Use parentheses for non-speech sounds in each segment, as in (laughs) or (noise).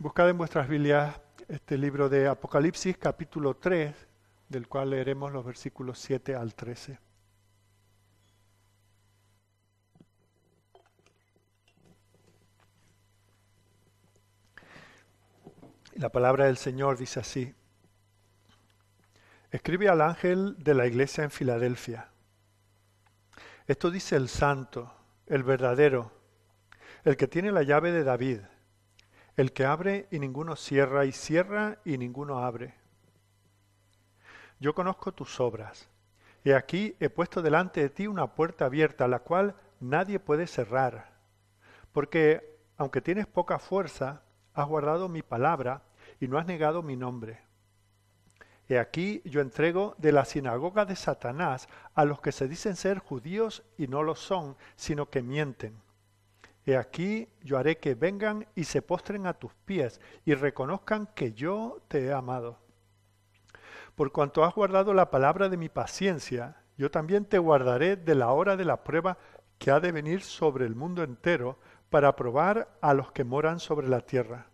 Buscad en vuestras Biblias este libro de Apocalipsis capítulo 3, del cual leeremos los versículos 7 al 13. La palabra del Señor dice así. Escribe al ángel de la iglesia en Filadelfia. Esto dice el santo, el verdadero, el que tiene la llave de David el que abre y ninguno cierra, y cierra y ninguno abre. Yo conozco tus obras. He aquí he puesto delante de ti una puerta abierta, la cual nadie puede cerrar. Porque, aunque tienes poca fuerza, has guardado mi palabra y no has negado mi nombre. He aquí yo entrego de la sinagoga de Satanás a los que se dicen ser judíos y no lo son, sino que mienten He aquí yo haré que vengan y se postren a tus pies y reconozcan que yo te he amado. Por cuanto has guardado la palabra de mi paciencia, yo también te guardaré de la hora de la prueba que ha de venir sobre el mundo entero para probar a los que moran sobre la tierra.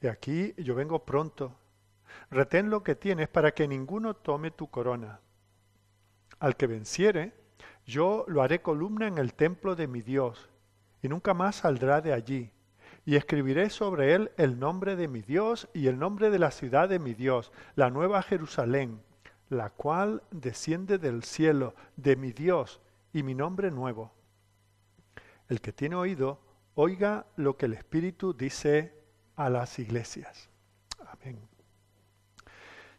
He aquí yo vengo pronto. Retén lo que tienes para que ninguno tome tu corona. Al que venciere, yo lo haré columna en el templo de mi Dios y nunca más saldrá de allí. Y escribiré sobre él el nombre de mi Dios y el nombre de la ciudad de mi Dios, la nueva Jerusalén, la cual desciende del cielo de mi Dios y mi nombre nuevo. El que tiene oído, oiga lo que el Espíritu dice a las iglesias. Amén.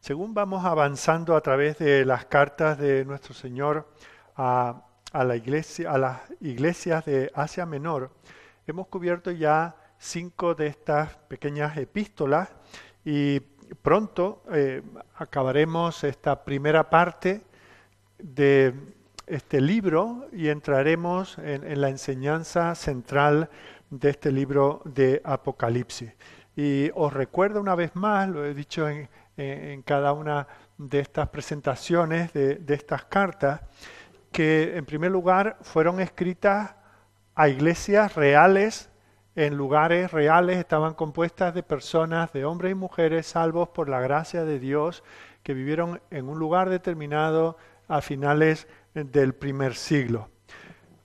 Según vamos avanzando a través de las cartas de nuestro Señor a a, la iglesia, las iglesias de Asia Menor, hemos cubierto ya cinco de estas pequeñas epístolas y pronto eh, acabaremos esta primera parte de este libro y entraremos en, la enseñanza central de este libro de Apocalipsis. Y os recuerdo una vez más, lo he dicho en, cada una de estas presentaciones de estas cartas, que en primer lugar fueron escritas a iglesias reales, en lugares reales, estaban compuestas de personas, de hombres y mujeres salvos por la gracia de Dios, que vivieron en un lugar determinado a finales del primer siglo.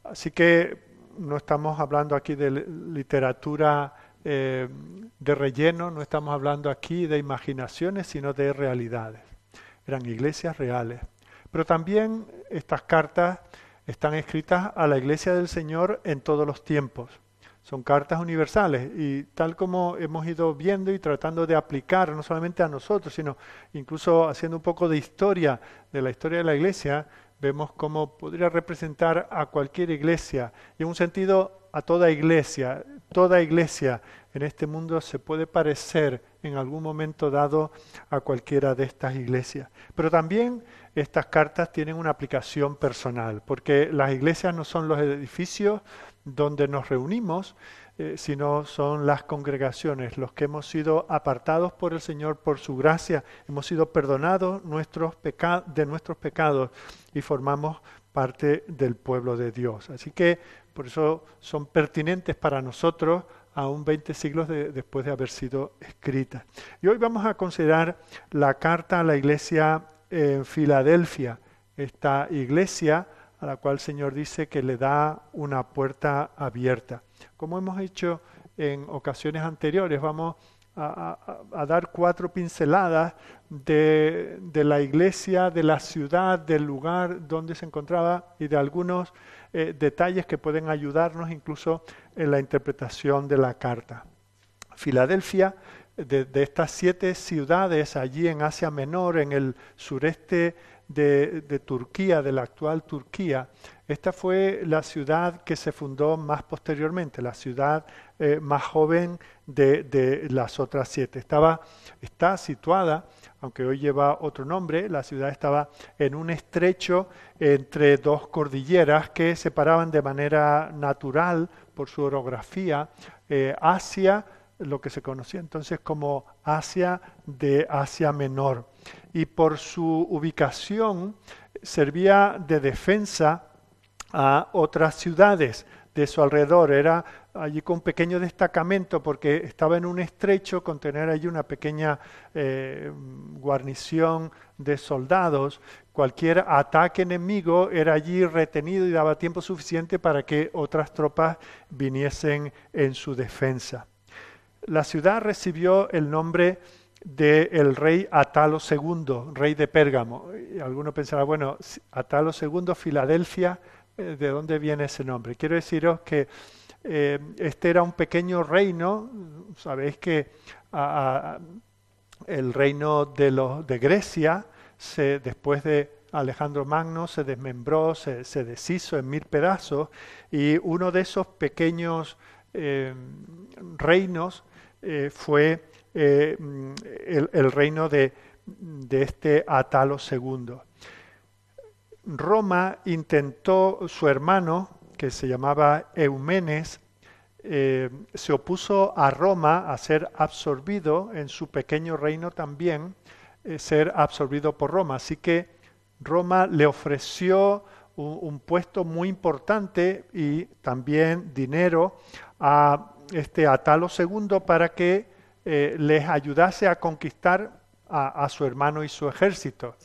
Así que no estamos hablando aquí de literatura eh, de relleno, no estamos hablando aquí de imaginaciones, sino de realidades. Eran iglesias reales. Pero también estas cartas están escritas a la iglesia del Señor en todos los tiempos. Son cartas universales y tal como hemos ido viendo y tratando de aplicar no solamente a nosotros, sino incluso haciendo un poco de historia de la historia de la iglesia, vemos cómo podría representar a cualquier iglesia y en un sentido a toda iglesia. Toda iglesia en este mundo se puede parecer en algún momento dado a cualquiera de estas iglesias. Pero también estas cartas tienen una aplicación personal, porque las iglesias no son los edificios donde nos reunimos, eh, sino son las congregaciones, los que hemos sido apartados por el Señor por su gracia, hemos sido perdonados nuestros de nuestros pecados y formamos parte del pueblo de Dios. Así que por eso son pertinentes para nosotros aún 20 siglos después de haber sido escritas. Y hoy vamos a considerar la carta a la iglesia en Filadelfia, esta iglesia a la cual el Señor dice que le da una puerta abierta. Como hemos hecho en ocasiones anteriores, vamos a, dar cuatro pinceladas de, la iglesia, de la ciudad, del lugar donde se encontraba y de algunos eh, detalles que pueden ayudarnos incluso en la interpretación de la carta. Filadelfia de, estas siete ciudades allí en Asia Menor, en el sureste de, Turquía, de la actual Turquía, esta fue la ciudad que se fundó más posteriormente, la ciudad eh, más joven de, las otras siete. Estaba, está situada, aunque hoy lleva otro nombre, la ciudad estaba en un estrecho entre dos cordilleras que separaban de manera natural por su orografía eh, Asia lo que se conocía entonces como Asia de Asia Menor. Y por su ubicación servía de defensa a otras ciudades de su alrededor. Era allí con un pequeño destacamento porque estaba en un estrecho con tener allí una pequeña eh, guarnición de soldados. Cualquier ataque enemigo era allí retenido y daba tiempo suficiente para que otras tropas viniesen en su defensa. La ciudad recibió el nombre del rey Atalo II, rey de Pérgamo. Y alguno pensará, bueno, Atalo II, Filadelfia, eh, ¿de dónde viene ese nombre? Quiero deciros que eh, este era un pequeño reino, sabéis que el reino de, los, de Grecia, se, después de Alejandro Magno, se desmembró, se, deshizo en mil pedazos, y uno de esos pequeños eh, reinos fue el, reino de, este Atalo II. Roma intentó, su hermano, que se llamaba Eumenes, eh, se opuso a Roma a ser absorbido en su pequeño reino también, eh, ser absorbido por Roma. Así que Roma le ofreció un, puesto muy importante y también dinero a este Atalo II para que eh, les ayudase a conquistar a su hermano y su ejército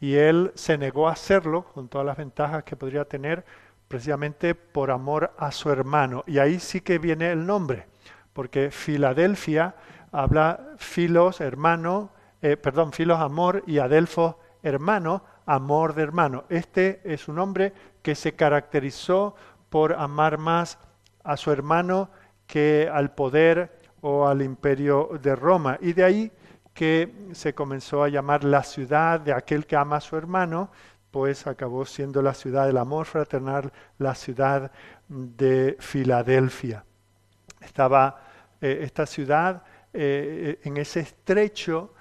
y él se negó a hacerlo con todas las ventajas que podría tener precisamente por amor a su hermano. Y ahí sí que viene el nombre, porque Filadelfia habla filos, hermano, eh, perdón, filos, amor, y Adelfo, hermano, amor de hermano. Este es un hombre que se caracterizó por amar más a su hermano que al poder o al imperio de Roma. Y de ahí que se comenzó a llamar la ciudad de aquel que ama a su hermano, pues acabó siendo la ciudad del amor fraternal, la ciudad de Filadelfia. Estaba eh, esta ciudad eh, en ese estrecho,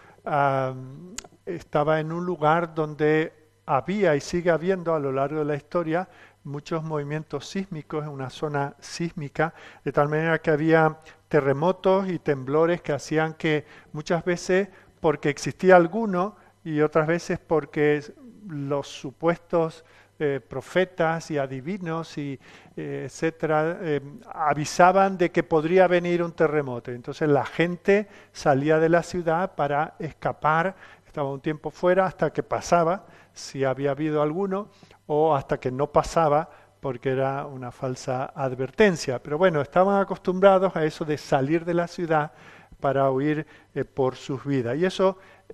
estaba en un lugar donde había y sigue habiendo a lo largo de la historia muchos movimientos sísmicos en una zona sísmica, de tal manera que había terremotos y temblores que hacían que muchas veces porque existía alguno y otras veces porque los supuestos eh, profetas y adivinos y eh, etcétera eh, avisaban de que podría venir un terremoto. Entonces la gente salía de la ciudad para escapar, estaba un tiempo fuera hasta que pasaba, si había habido alguno, o hasta que no pasaba porque era una falsa advertencia. Pero bueno, estaban acostumbrados a eso de salir de la ciudad para huir eh, por sus vidas. Y eso eh,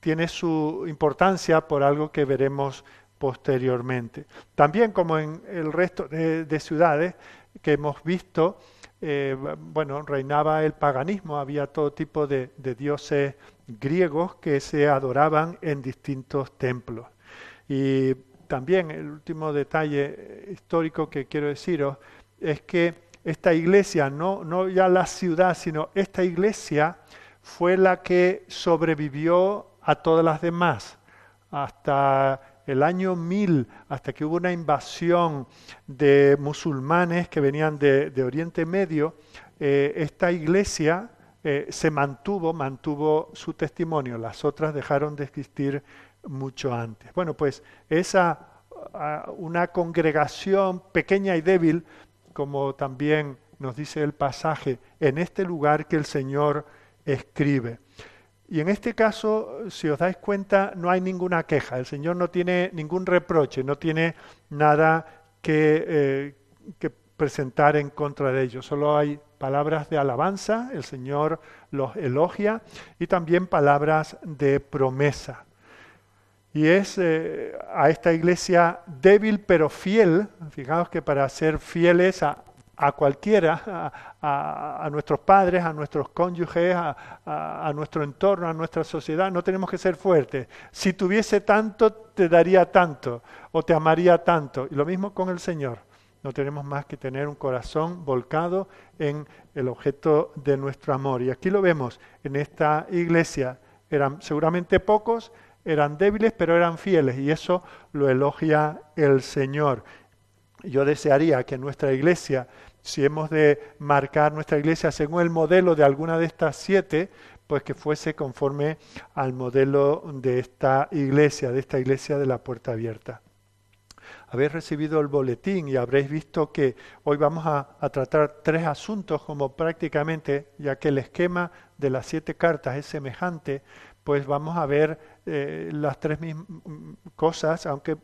tiene su importancia por algo que veremos posteriormente. También como en el resto de, ciudades que hemos visto, eh, bueno, reinaba el paganismo, había todo tipo de dioses griegos que se adoraban en distintos templos. Y también el último detalle histórico que quiero deciros es que esta iglesia, no, no ya la ciudad, sino esta iglesia fue la que sobrevivió a todas las demás. Hasta el año 1000, hasta que hubo una invasión de musulmanes que venían de, Oriente Medio, eh, esta iglesia eh, se mantuvo, mantuvo su testimonio. Las otras dejaron de existir mucho antes. Bueno, pues esa una congregación pequeña y débil, como también nos dice el pasaje, en este lugar que el Señor escribe. Y en este caso, si os dais cuenta, no hay ninguna queja. El Señor no tiene ningún reproche, no tiene nada que, eh, que presentar en contra de ellos. Solo hay palabras de alabanza, el Señor los elogia, y también palabras de promesa. Y es eh, a esta iglesia débil pero fiel, fijaos que para ser fieles a, cualquiera, a, nuestros padres, a nuestros cónyuges, a, nuestro entorno, a nuestra sociedad, no tenemos que ser fuertes. Si tuviese tanto, te daría tanto o te amaría tanto. Y lo mismo con el Señor. No tenemos más que tener un corazón volcado en el objeto de nuestro amor. Y aquí lo vemos en esta iglesia. Eran seguramente pocos, eran débiles, pero eran fieles, y eso lo elogia el Señor. Yo desearía que nuestra iglesia, si hemos de marcar nuestra iglesia según el modelo de alguna de estas siete, pues que fuese conforme al modelo de esta iglesia, de esta iglesia de la puerta abierta. habéis recibido el boletín y habréis visto que hoy vamos a, tratar tres asuntos como prácticamente, ya que el esquema de las siete cartas es semejante, pues vamos a ver eh, las tres mismas cosas, aunque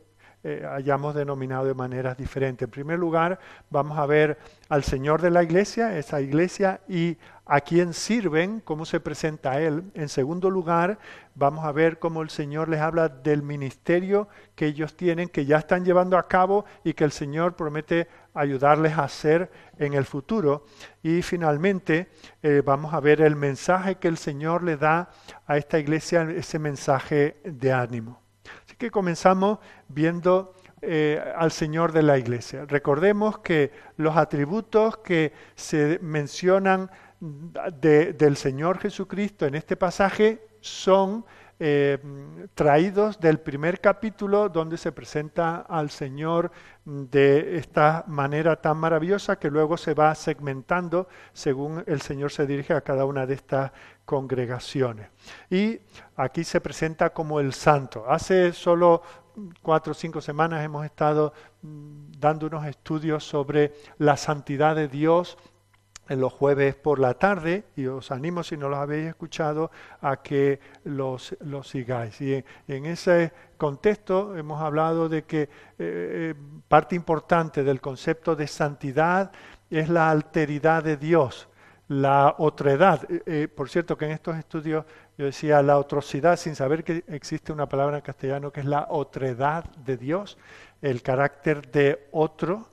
eh, hayamos denominado de maneras diferentes. En primer lugar, vamos a ver al Señor de la iglesia, esa iglesia, y a quién sirven, cómo se presenta a Él. En segundo lugar, vamos a ver cómo el Señor les habla del ministerio que ellos tienen, que ya están llevando a cabo y que el Señor promete ayudarles a hacer en el futuro. Y finalmente, eh, vamos a ver el mensaje que el Señor le da a esta iglesia, ese mensaje de ánimo que comenzamos viendo eh, al Señor de la iglesia. Recordemos que los atributos que se mencionan del Señor Jesucristo en este pasaje son eh, traídos del primer capítulo donde se presenta al Señor de esta manera tan maravillosa que luego se va segmentando según el Señor se dirige a cada una de estas congregaciones. Y aquí se presenta como el santo. Hace solo cuatro o cinco semanas hemos estado mm, dando unos estudios sobre la santidad de Dios en los jueves por la tarde y os animo si no los habéis escuchado a que los, los sigáis. Y en, ese contexto hemos hablado de que eh, eh, parte importante del concepto de santidad es la alteridad de Dios, la otredad. Eh, por cierto que en estos estudios yo decía la otrocidad sin saber que existe una palabra en castellano que es la otredad de Dios, el carácter de otro.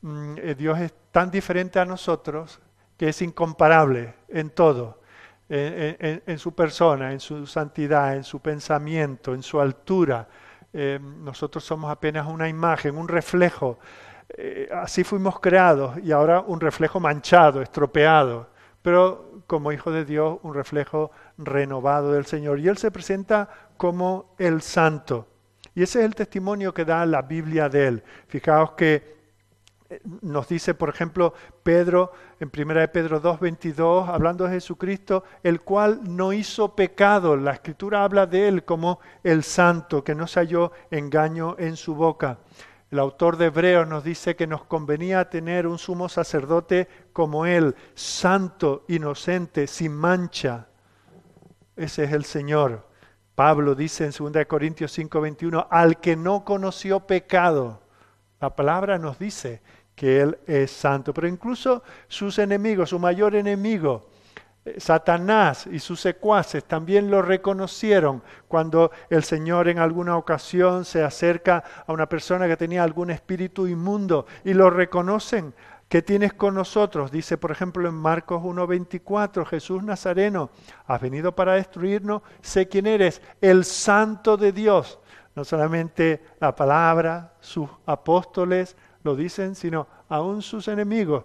Mm, Dios es tan diferente a nosotros que es incomparable en todo, en, su persona, en su santidad, en su pensamiento, en su altura. Eh, nosotros somos apenas una imagen, un reflejo. Eh, así fuimos creados y ahora un reflejo manchado, estropeado, pero como hijo de Dios, un reflejo renovado del Señor. Y Él se presenta como el santo. Y ese es el testimonio que da la Biblia de Él. Fijaos que nos dice, por ejemplo, Pedro, en 1 de Pedro 2.22, hablando de Jesucristo, el cual no hizo pecado. La escritura habla de él como el santo, que no se halló engaño en su boca. El autor de Hebreos nos dice que nos convenía tener un sumo sacerdote como él, santo, inocente, sin mancha. Ese es el Señor. Pablo dice en 2 Corintios 5:21, al que no conoció pecado. La palabra nos dice que Él es santo. Pero incluso sus enemigos, su mayor enemigo, eh, Satanás y sus secuaces también lo reconocieron cuando el Señor en alguna ocasión se acerca a una persona que tenía algún espíritu inmundo y lo reconocen. ¿Qué tienes con nosotros? Dice, por ejemplo, en Marcos 1.24, Jesús Nazareno, has venido para destruirnos, sé quién eres, el santo de Dios. No solamente la palabra, sus apóstoles, lo dicen, sino aún sus enemigos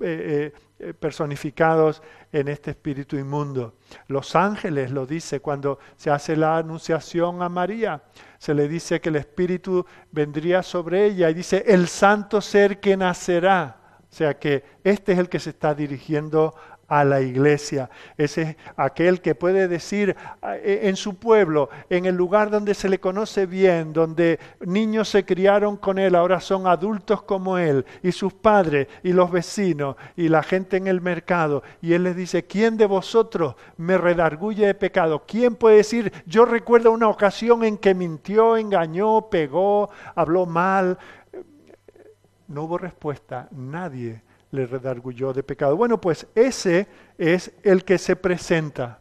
eh, eh, personificados en este espíritu inmundo. Los ángeles lo dice cuando se hace la anunciación a María. Se le dice que el espíritu vendría sobre ella y dice el santo ser que nacerá. O sea que este es el que se está dirigiendo a la iglesia. Ese es aquel que puede decir e, en su pueblo, en el lugar donde se le conoce bien, donde niños se criaron con él, ahora son adultos como él, y sus padres, y los vecinos, y la gente en el mercado. Y él les dice, ¿quién de vosotros me redarguye de pecado? ¿Quién puede decir, yo recuerdo una ocasión en que mintió, engañó, pegó, habló mal? No hubo respuesta, nadie le redarguyó de pecado. Bueno, pues ese es el que se presenta.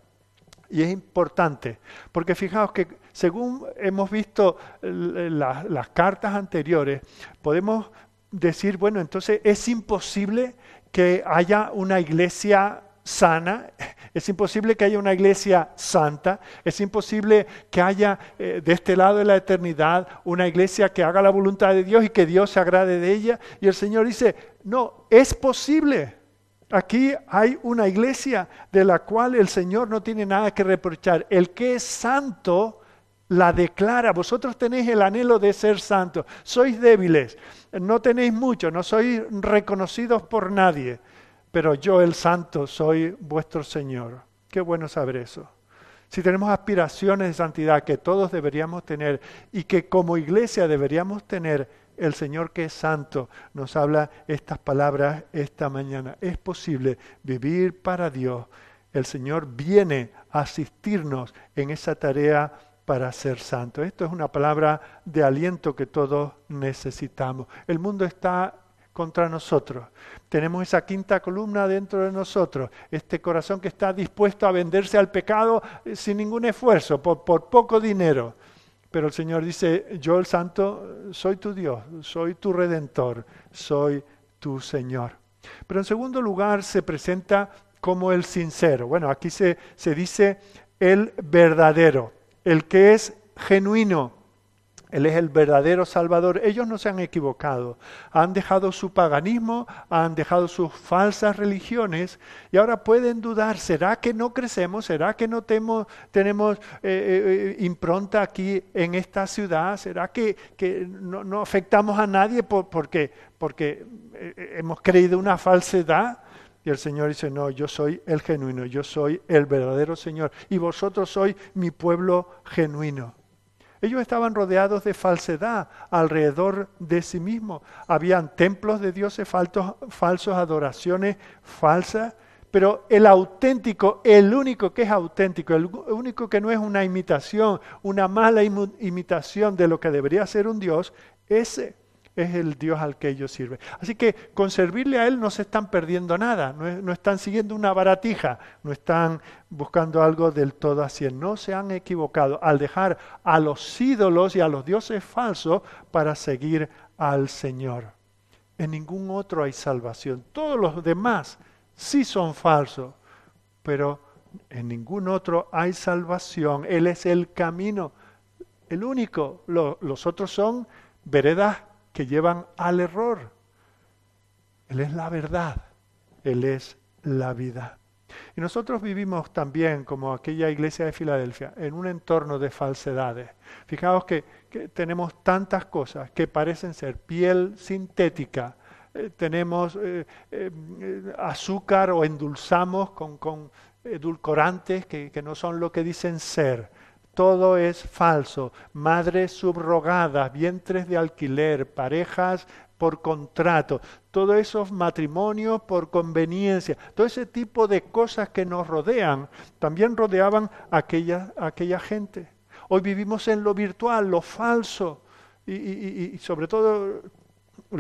Y es importante, porque fijaos que según hemos visto las cartas anteriores, podemos decir, bueno, entonces es imposible que haya una iglesia sana, es imposible que haya una iglesia santa, es imposible que haya eh, de este lado de la eternidad una iglesia que haga la voluntad de Dios y que Dios se agrade de ella. Y el Señor dice, no, es posible. Aquí hay una iglesia de la cual el Señor no tiene nada que reprochar. El que es santo la declara. Vosotros tenéis el anhelo de ser santos. Sois débiles, no tenéis mucho, no sois reconocidos por nadie pero yo el santo soy vuestro Señor. Qué bueno saber eso. Si tenemos aspiraciones de santidad que todos deberíamos tener y que como iglesia deberíamos tener, el Señor que es santo nos habla estas palabras esta mañana. Es posible vivir para Dios. El Señor viene a asistirnos en esa tarea para ser santo. Esto es una palabra de aliento que todos necesitamos. El mundo está contra nosotros. Tenemos esa quinta columna dentro de nosotros, este corazón que está dispuesto a venderse al pecado eh, sin ningún esfuerzo, por, por poco dinero. Pero el Señor dice, yo el santo soy tu Dios, soy tu redentor, soy tu Señor. Pero en segundo lugar se presenta como el sincero. Bueno, aquí se, se dice el verdadero, el que es genuino, él es el verdadero Salvador. Ellos no se han equivocado. Han dejado su paganismo, han dejado sus falsas religiones y ahora pueden dudar, ¿será que no crecemos? ¿Será que no tenemos, tenemos eh, eh, impronta aquí en esta ciudad? ¿Será que, no, afectamos a nadie porque, porque eh, hemos creído una falsedad? Y el Señor dice, no, yo soy el genuino, yo soy el verdadero Señor y vosotros sois mi pueblo genuino. Ellos estaban rodeados de falsedad alrededor de sí mismos. Habían templos de dioses falsos, falsos, adoraciones falsas, pero el auténtico, el único que es auténtico, el único que no es una imitación, una mala imitación de lo que debería ser un Dios, ese es el Dios al que ellos sirven. Así que con servirle a Él no se están perdiendo nada, no, están siguiendo una baratija, no están buscando algo del todo así. No se han equivocado al dejar a los ídolos y a los dioses falsos para seguir al Señor. En ningún otro hay salvación. Todos los demás sí son falsos, pero en ningún otro hay salvación. Él es el camino, el único. los otros son veredas que llevan al error. Él es la verdad, Él es la vida. Y nosotros vivimos también, como aquella iglesia de Filadelfia, en un entorno de falsedades. Fijaos que, tenemos tantas cosas que parecen ser piel sintética, eh, tenemos eh, eh, azúcar o endulzamos con, con edulcorantes que, que no son lo que dicen ser todo es falso. Madres subrogadas, vientres de alquiler, parejas por contrato, todos esos matrimonios por conveniencia, todo ese tipo de cosas que nos rodean, también rodeaban a aquella, aquella gente. Hoy vivimos en lo virtual, lo falso, y, y sobre todo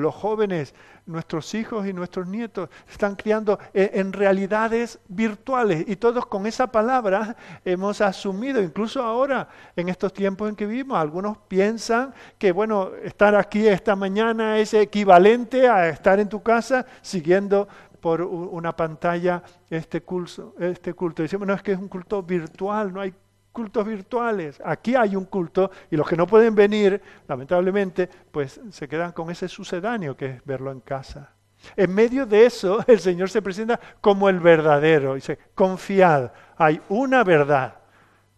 los jóvenes, nuestros hijos y nuestros nietos están criando en realidades virtuales y todos con esa palabra hemos asumido, incluso ahora en estos tiempos en que vivimos, algunos piensan que bueno, estar aquí esta mañana es equivalente a estar en tu casa siguiendo por una pantalla este culto, este culto. Decimos, no, es que es un culto virtual, no hay cultos virtuales. Aquí hay un culto y los que no pueden venir, lamentablemente, pues se quedan con ese sucedáneo que es verlo en casa. En medio de eso, (laughs) el Señor se presenta como el verdadero. Dice, confiad, hay una verdad.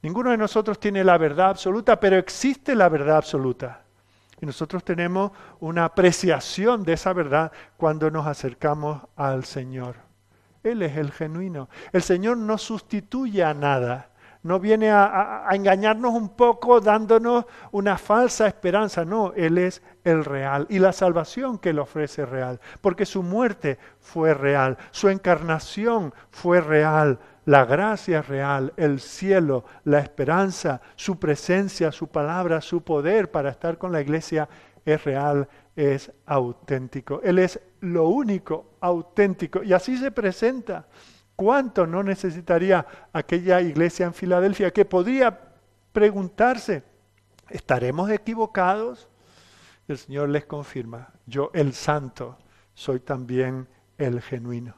Ninguno de nosotros tiene la verdad absoluta, pero existe la verdad absoluta. Y nosotros tenemos una apreciación de esa verdad cuando nos acercamos al Señor. Él es el genuino. El Señor no sustituye a nada no viene a, engañarnos un poco dándonos una falsa esperanza, no, Él es el real y la salvación que Él ofrece es real, porque su muerte fue real, su encarnación fue real, la gracia es real, el cielo, la esperanza, su presencia, su palabra, su poder para estar con la iglesia es real, es auténtico. Él es lo único auténtico y así se presenta. ¿Cuánto no necesitaría aquella iglesia en Filadelfia que podría preguntarse, ¿estaremos equivocados? El Señor les confirma, yo el santo soy también el genuino.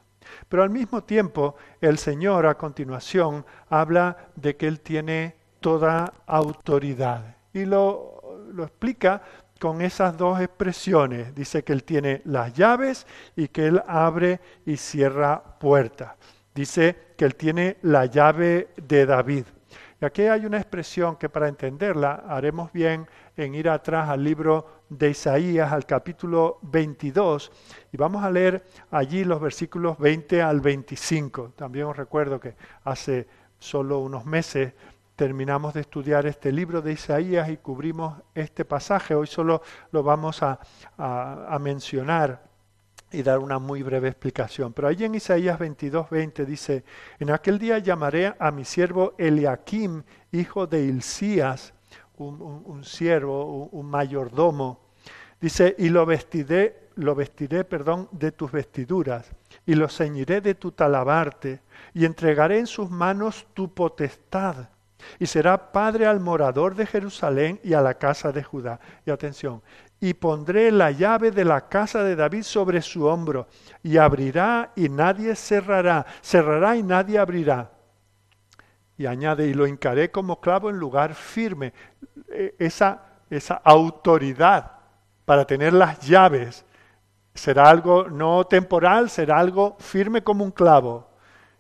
Pero al mismo tiempo, el Señor a continuación habla de que Él tiene toda autoridad. Y lo, lo explica con esas dos expresiones. Dice que Él tiene las llaves y que Él abre y cierra puertas dice que él tiene la llave de David. Y aquí hay una expresión que para entenderla haremos bien en ir atrás al libro de Isaías, al capítulo 22, y vamos a leer allí los versículos 20 al 25. También os recuerdo que hace solo unos meses terminamos de estudiar este libro de Isaías y cubrimos este pasaje. Hoy solo lo vamos a, a mencionar y dar una muy breve explicación. Pero allí en Isaías 22, 20 dice, en aquel día llamaré a mi siervo Eliakim, hijo de Hilcías, un, siervo, un, mayordomo. Dice, y lo vestiré, lo vestiré, perdón, de tus vestiduras, y lo ceñiré de tu talabarte, y entregaré en sus manos tu potestad, y será padre al morador de Jerusalén y a la casa de Judá. Y atención, y pondré la llave de la casa de David sobre su hombro, y abrirá y nadie cerrará, cerrará y nadie abrirá. Y añade, y lo hincaré como clavo en lugar firme. E, esa, esa autoridad para tener las llaves será algo no temporal, será algo firme como un clavo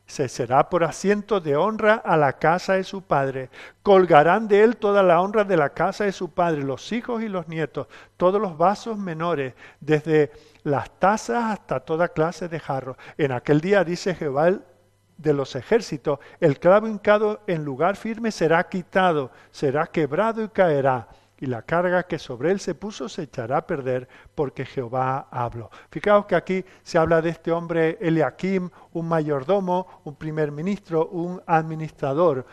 se será por asiento de honra a la casa de su padre. Colgarán de él toda la honra de la casa de su padre, los hijos y los nietos, todos los vasos menores, desde las tazas hasta toda clase de jarros. En aquel día, dice Jehová de los ejércitos, el clavo hincado en lugar firme será quitado, será quebrado y caerá y la carga que sobre él se puso se echará a perder porque Jehová habló. Fijaos que aquí se habla de este hombre Eliakim, un mayordomo, un primer ministro, un administrador,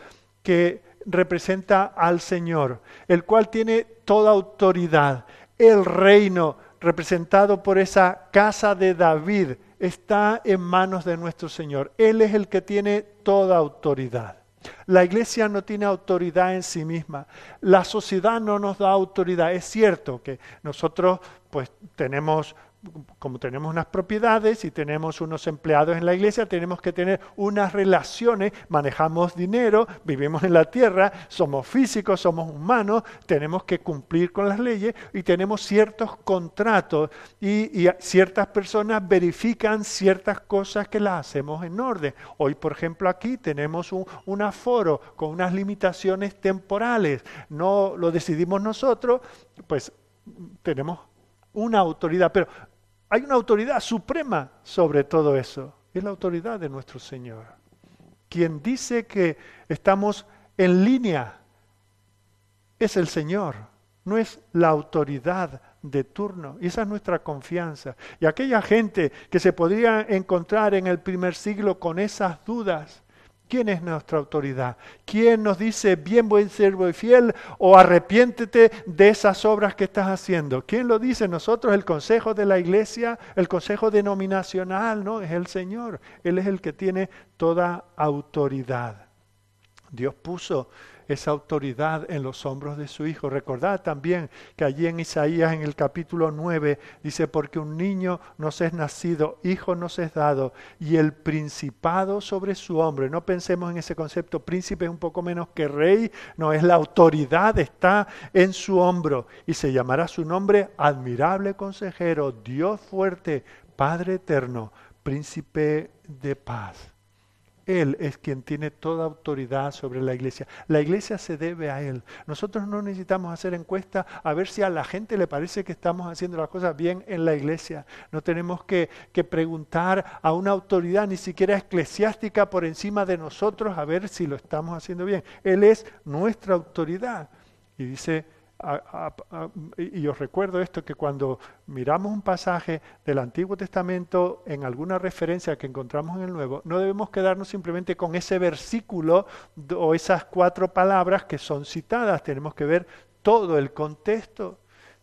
que representa al Señor, el cual tiene toda autoridad. El reino representado por esa casa de David está en manos de nuestro Señor. Él es el que tiene toda autoridad. La iglesia no tiene autoridad en sí misma. La sociedad no nos da autoridad. Es cierto que nosotros pues tenemos como tenemos unas propiedades y tenemos unos empleados en la iglesia, tenemos que tener unas relaciones, manejamos dinero, vivimos en la tierra, somos físicos, somos humanos, tenemos que cumplir con las leyes y tenemos ciertos contratos y, ciertas personas verifican ciertas cosas que las hacemos en orden. Hoy, por ejemplo, aquí tenemos un, un aforo con unas limitaciones temporales, no lo decidimos nosotros, pues tenemos una autoridad, pero hay una autoridad suprema sobre todo eso. Es la autoridad de nuestro Señor. Quien dice que estamos en línea es el Señor, no es la autoridad de turno. Y esa es nuestra confianza. Y aquella gente que se podría encontrar en el primer siglo con esas dudas, ¿Quién es nuestra autoridad? ¿Quién nos dice, bien buen servo y fiel, o arrepiéntete de esas obras que estás haciendo? ¿Quién lo dice? Nosotros, el consejo de la iglesia, el consejo denominacional, ¿no? Es el Señor. Él es el que tiene toda autoridad. Dios puso esa autoridad en los hombros de su Hijo. Recordad también que allí en Isaías en el capítulo 9 dice, porque un niño nos es nacido, hijo nos es dado, y el principado sobre su hombre. No pensemos en ese concepto, príncipe es un poco menos que rey, no, es la autoridad, está en su hombro, y se llamará su nombre admirable consejero, Dios fuerte, Padre eterno, príncipe de paz. Él es quien tiene toda autoridad sobre la iglesia. La iglesia se debe a Él. Nosotros no necesitamos hacer encuestas a ver si a la gente le parece que estamos haciendo las cosas bien en la iglesia. No tenemos que, que preguntar a una autoridad, ni siquiera eclesiástica, por encima de nosotros a ver si lo estamos haciendo bien. Él es nuestra autoridad. Y dice y os recuerdo esto, que cuando miramos un pasaje del Antiguo Testamento en alguna referencia que encontramos en el Nuevo, no debemos quedarnos simplemente con ese versículo o esas cuatro palabras que son citadas, tenemos que ver todo el contexto.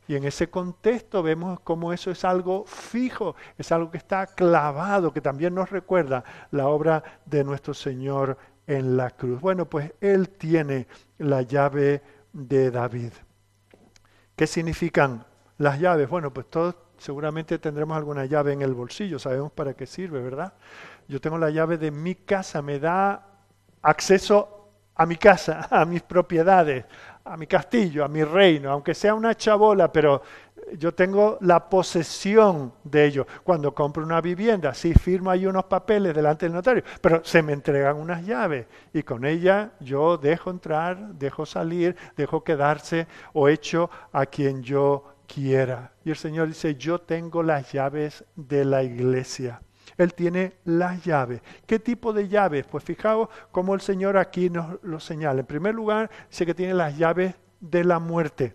Y en ese contexto vemos cómo eso es algo fijo, es algo que está clavado, que también nos recuerda la obra de nuestro Señor en la cruz. Bueno, pues Él tiene la llave de David. ¿Qué significan las llaves? Bueno, pues todos seguramente tendremos alguna llave en el bolsillo, sabemos para qué sirve, ¿verdad? Yo tengo la llave de mi casa, me da acceso a mi casa, (laughs) a mis propiedades, a mi castillo, a mi reino, aunque sea una chabola, pero yo tengo la posesión de ello. Cuando compro una vivienda, sí firmo ahí unos papeles delante del notario, pero se me entregan unas llaves y con ella yo dejo entrar, dejo salir, dejo quedarse o echo a quien yo quiera. Y el Señor dice, yo tengo las llaves de la iglesia. Él tiene las llaves. ¿Qué tipo de llaves? Pues fijaos cómo el Señor aquí nos lo señala. En primer lugar, dice que tiene las llaves de la muerte.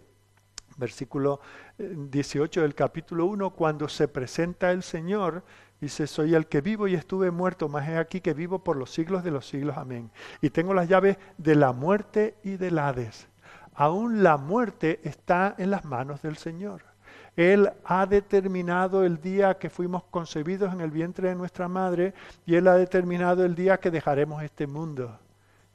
Versículo 18 eh, del capítulo 1, cuando se presenta el Señor, Dice, soy el que vivo y estuve muerto, más es aquí que vivo por los siglos de los siglos. Amén. Y tengo las llaves de la muerte y del Hades. Aún la muerte está en las manos del Señor. Él ha determinado el día que fuimos concebidos en el vientre de nuestra madre y Él ha determinado el día que dejaremos este mundo.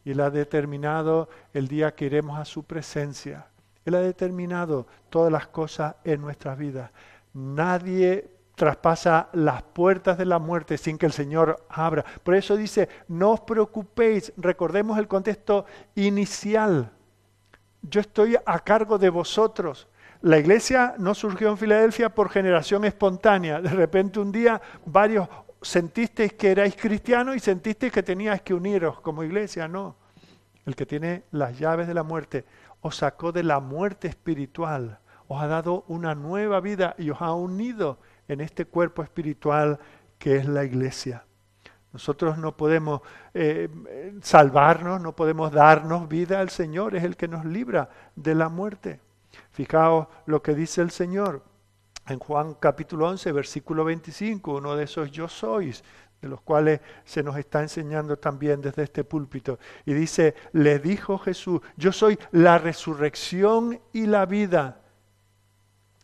Y Él ha determinado el día que iremos a su presencia. Él ha determinado todas las cosas en nuestras vidas. Nadie traspasa las puertas de la muerte sin que el Señor abra. Por eso dice, no os preocupéis, recordemos el contexto inicial. Yo estoy a cargo de vosotros. La iglesia no surgió en Filadelfia por generación espontánea. De repente un día varios sentisteis que erais cristianos y sentisteis que teníais que uniros como iglesia. No. El que tiene las llaves de la muerte os sacó de la muerte espiritual, os ha dado una nueva vida y os ha unido en este cuerpo espiritual que es la iglesia. Nosotros no podemos eh, salvarnos, no podemos darnos vida al Señor, es el que nos libra de la muerte. Fijaos lo que dice el Señor en Juan capítulo 11, versículo 25, uno de esos yo sois, de los cuales se nos está enseñando también desde este púlpito. Y dice, le dijo Jesús, yo soy la resurrección y la vida.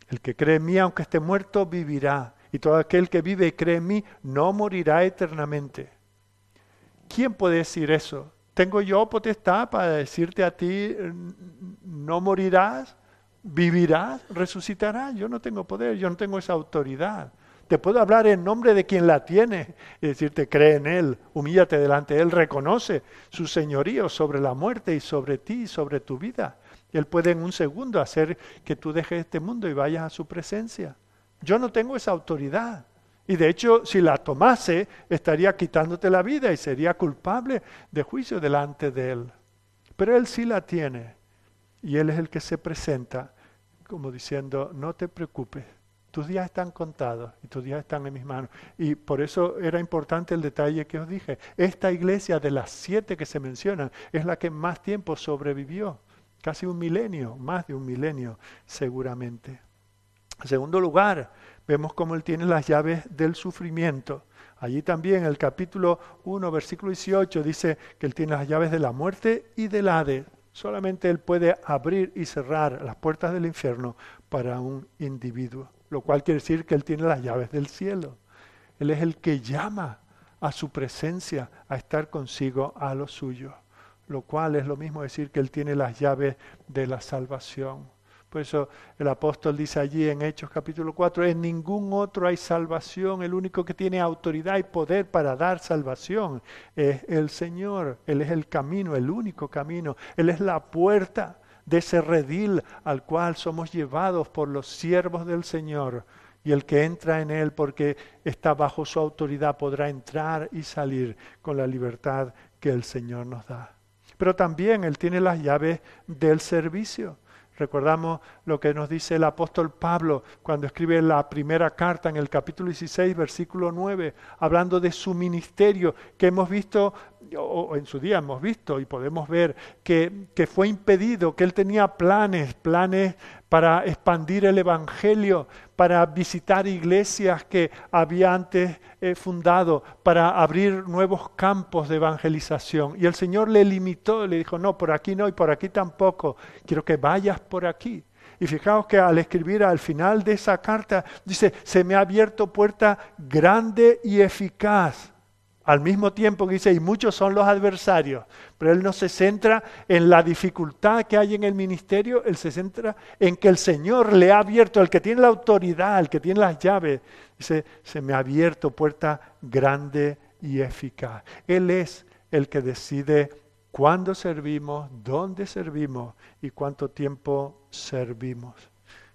El que cree en mí, aunque esté muerto, vivirá. Y todo aquel que vive y cree en mí, no morirá eternamente. ¿Quién puede decir eso? ¿Tengo yo potestad para decirte a ti, no morirás, vivirás, resucitarás? Yo no tengo poder, yo no tengo esa autoridad. Te puedo hablar en nombre de quien la tiene y decirte, cree en Él, humíllate delante de Él, reconoce su señorío sobre la muerte y sobre ti y sobre tu vida. Él puede en un segundo hacer que tú dejes este mundo y vayas a su presencia. Yo no tengo esa autoridad. Y de hecho, si la tomase, estaría quitándote la vida y sería culpable de juicio delante de Él. Pero Él sí la tiene. Y Él es el que se presenta como diciendo, no te preocupes, tus días están contados y tus días están en mis manos. Y por eso era importante el detalle que os dije. Esta iglesia de las siete que se mencionan es la que más tiempo sobrevivió casi un milenio, más de un milenio seguramente. En segundo lugar, vemos cómo Él tiene las llaves del sufrimiento. Allí también el capítulo 1, versículo 18 dice que Él tiene las llaves de la muerte y del Hades. Solamente Él puede abrir y cerrar las puertas del infierno para un individuo, lo cual quiere decir que Él tiene las llaves del cielo. Él es el que llama a su presencia a estar consigo a los suyos lo cual es lo mismo decir que Él tiene las llaves de la salvación. Por eso el apóstol dice allí en Hechos capítulo 4, en ningún otro hay salvación, el único que tiene autoridad y poder para dar salvación es el Señor, Él es el camino, el único camino, Él es la puerta de ese redil al cual somos llevados por los siervos del Señor. Y el que entra en Él porque está bajo su autoridad podrá entrar y salir con la libertad que el Señor nos da pero también Él tiene las llaves del servicio. Recordamos lo que nos dice el apóstol Pablo cuando escribe la primera carta en el capítulo 16, versículo 9, hablando de su ministerio que hemos visto o en su día hemos visto y podemos ver que, que, fue impedido, que él tenía planes, planes para expandir el Evangelio, para visitar iglesias que había antes eh, fundado, para abrir nuevos campos de evangelización. Y el Señor le limitó, le dijo, no, por aquí no y por aquí tampoco, quiero que vayas por aquí. Y fijaos que al escribir al final de esa carta, dice, se me ha abierto puerta grande y eficaz al mismo tiempo que dice, y muchos son los adversarios, pero él no se centra en la dificultad que hay en el ministerio, él se centra en que el Señor le ha abierto, el que tiene la autoridad, el que tiene las llaves, dice, se me ha abierto puerta grande y eficaz. Él es el que decide cuándo servimos, dónde servimos y cuánto tiempo servimos.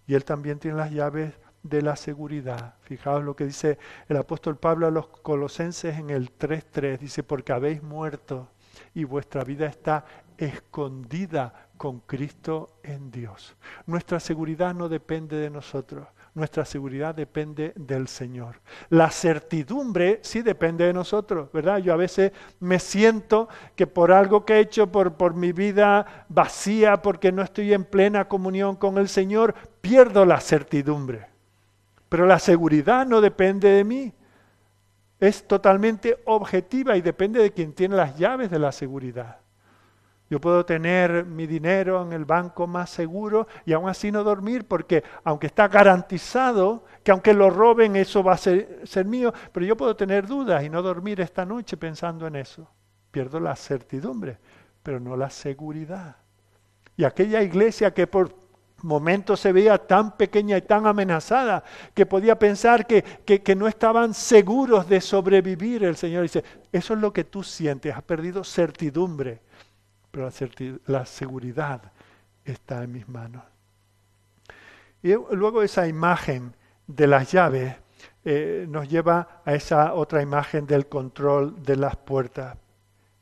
Y Él también tiene las llaves de la seguridad. Fijaos lo que dice el apóstol Pablo a los colosenses en el 3.3. Dice, porque habéis muerto y vuestra vida está escondida con Cristo en Dios. Nuestra seguridad no depende de nosotros. nuestra seguridad depende del Señor. La certidumbre sí depende de nosotros, ¿verdad? Yo a veces me siento que por algo que he hecho, por, por mi vida vacía, porque no estoy en plena comunión con el Señor, pierdo la certidumbre. Pero la seguridad no depende de mí. Es totalmente objetiva y depende de quien tiene las llaves de la seguridad. Yo puedo tener mi dinero en el banco más seguro y aún así no dormir porque aunque está garantizado que aunque lo roben eso va a ser, ser, mío, pero yo puedo tener dudas y no dormir esta noche pensando en eso. Pierdo la certidumbre, pero no la seguridad. Y aquella iglesia que por momentos se veía tan pequeña y tan amenazada que podía pensar que, que, no estaban seguros de sobrevivir, el Señor dice, eso es lo que tú sientes, has perdido certidumbre pero la, seguridad está en mis manos. Y luego esa imagen de las llaves eh, nos lleva a esa otra imagen del control de las puertas.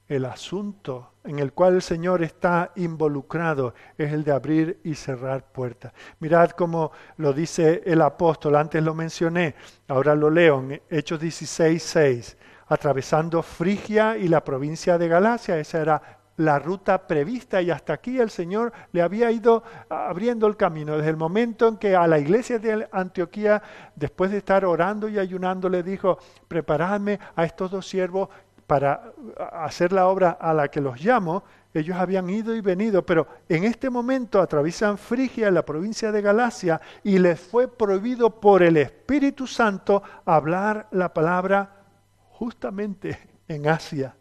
El asunto en el cual el Señor está involucrado es el de abrir y cerrar puertas. Mirad cómo lo dice el apóstol, antes lo mencioné, ahora lo leo en Hechos 16, 6, atravesando Frigia y la provincia de Galacia, esa era la ruta prevista y hasta aquí el Señor le había ido abriendo el camino. Desde el momento en que a la iglesia de Antioquía, después de estar orando y ayunando, le dijo, preparadme a estos dos siervos para hacer la obra a la que los llamo, ellos habían ido y venido, pero en este momento atraviesan Frigia, la provincia de Galacia, y les fue prohibido por el Espíritu Santo hablar la palabra justamente en Asia.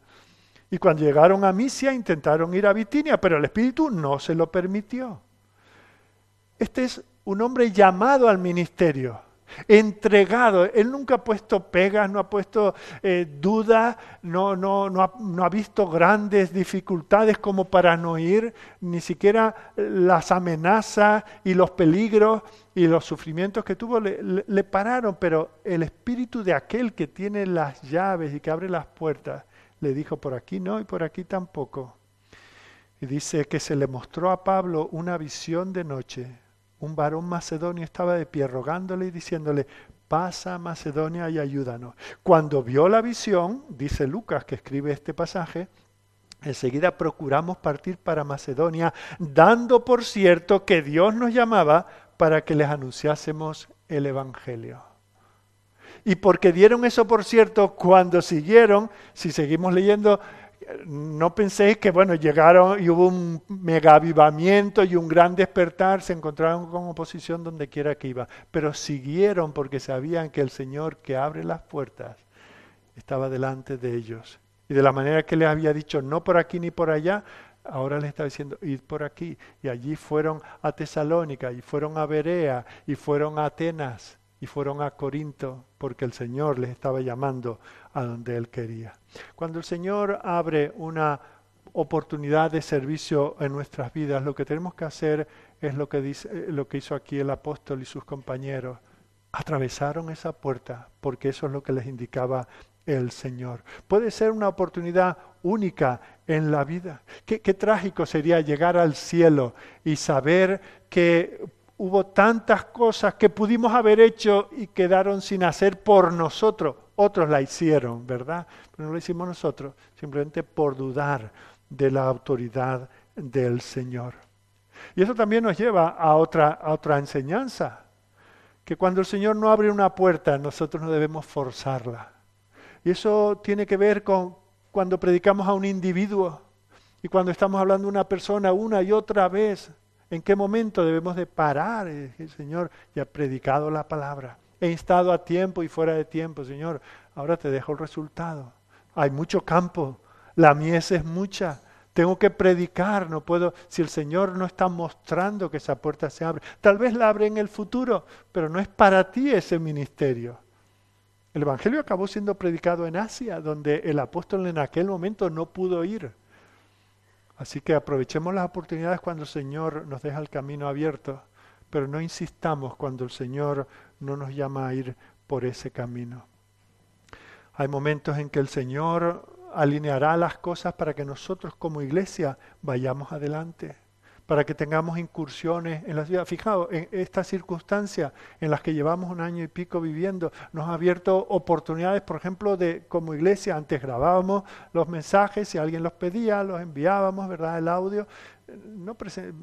Y cuando llegaron a Misia intentaron ir a Bitinia, pero el Espíritu no se lo permitió. Este es un hombre llamado al ministerio, entregado. Él nunca ha puesto pegas, no ha puesto eh, dudas, no, no, no, ha, visto grandes dificultades como para no ir, ni siquiera las amenazas y los peligros y los sufrimientos que tuvo le pararon, pero el espíritu de aquel que tiene las llaves y que abre las puertas le dijo por aquí no y por aquí tampoco. Y dice que se le mostró a Pablo una visión de noche. Un varón macedonio estaba de pie rogándole y diciéndole, pasa a Macedonia y ayúdanos. Cuando vio la visión, dice Lucas que escribe este pasaje, enseguida procuramos partir para Macedonia, dando por cierto que Dios nos llamaba para que les anunciásemos el Evangelio. Y porque dieron eso por cierto, cuando siguieron, si seguimos leyendo, no penséis que, bueno, llegaron y hubo un mega avivamiento y un gran despertar, se encontraron con oposición donde quiera que iba, pero siguieron porque sabían que el Señor que abre las puertas estaba delante de ellos. Y de la manera que les había dicho, no por aquí ni por allá, ahora les está diciendo, id por aquí. Y allí fueron a Tesalónica, y fueron a Berea, y fueron a Atenas y fueron a Corinto porque el Señor les estaba llamando a donde Él quería. Cuando el Señor abre una oportunidad de servicio en nuestras vidas, lo que tenemos que hacer es lo que, dice, eh, lo que hizo aquí el apóstol y sus compañeros. Atravesaron esa puerta porque eso es lo que les indicaba el Señor. Puede ser una oportunidad única en la vida. Qué, qué trágico sería llegar al cielo y saber que hubo tantas cosas que pudimos haber hecho y quedaron sin hacer por nosotros. Otros la hicieron, ¿verdad? Pero no lo hicimos nosotros, simplemente por dudar de la autoridad del Señor. Y eso también nos lleva a otra, a otra enseñanza, que cuando el Señor no abre una puerta, nosotros no debemos forzarla. Y eso tiene que ver con cuando predicamos a un individuo y cuando estamos hablando de una persona una y otra vez. ¿En qué momento debemos de parar? El Señor ya ha predicado la palabra. He instado a tiempo y fuera de tiempo, Señor. Ahora te dejo el resultado. Hay mucho campo. La mies es mucha. Tengo que predicar, no puedo, si el Señor no está mostrando que esa puerta se abre, tal vez la abre en el futuro, pero no es para ti ese ministerio. El Evangelio acabó siendo predicado en Asia, donde el apóstol en aquel momento no pudo ir. Así que aprovechemos las oportunidades cuando el Señor nos deja el camino abierto, pero no insistamos cuando el Señor no nos llama a ir por ese camino. Hay momentos en que el Señor alineará las cosas para que nosotros como iglesia vayamos adelante, para que tengamos incursiones en la ciudad. Fijaos, en estas circunstancias en las que llevamos un año y pico viviendo, nos ha abierto oportunidades, por ejemplo, de como iglesia, antes grabábamos los mensajes, si alguien los pedía, los enviábamos, ¿verdad? El audio. No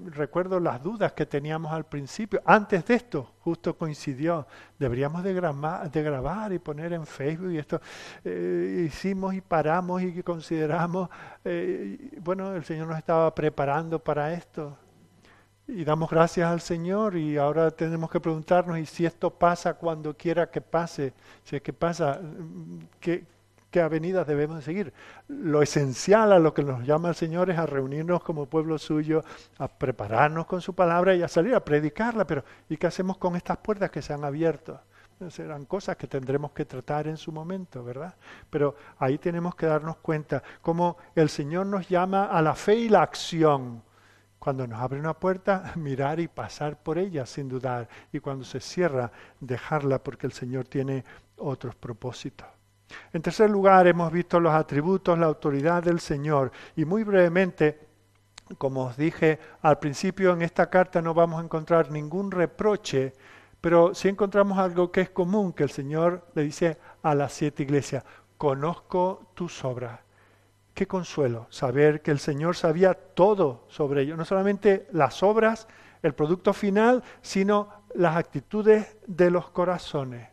recuerdo las dudas que teníamos al principio. Antes de esto, justo coincidió, deberíamos de, de grabar y poner en Facebook y esto. Eh, hicimos y paramos y consideramos, eh, bueno, el Señor nos estaba preparando para esto. Y damos gracias al Señor y ahora tenemos que preguntarnos, ¿y si esto pasa cuando quiera que pase? Si es que pasa, ¿qué, qué avenidas debemos seguir? Lo esencial a lo que nos llama el Señor es a reunirnos como pueblo suyo, a prepararnos con su palabra y a salir a predicarla. Pero ¿y qué hacemos con estas puertas que se han abierto? Serán cosas que tendremos que tratar en su momento, ¿verdad? Pero ahí tenemos que darnos cuenta cómo el Señor nos llama a la fe y la acción cuando nos abre una puerta, (laughs) mirar y pasar por ella sin dudar. Y cuando se cierra, dejarla porque el Señor tiene otros propósitos. En tercer lugar, hemos visto los atributos, la autoridad del Señor. Y muy brevemente, como os dije al principio, en esta carta no vamos a encontrar ningún reproche, pero sí encontramos algo que es común, que el Señor le dice a las siete iglesias, conozco tus obras Qué consuelo saber que el Señor sabía todo sobre ello, no solamente las obras, el producto final, sino las actitudes de los corazones,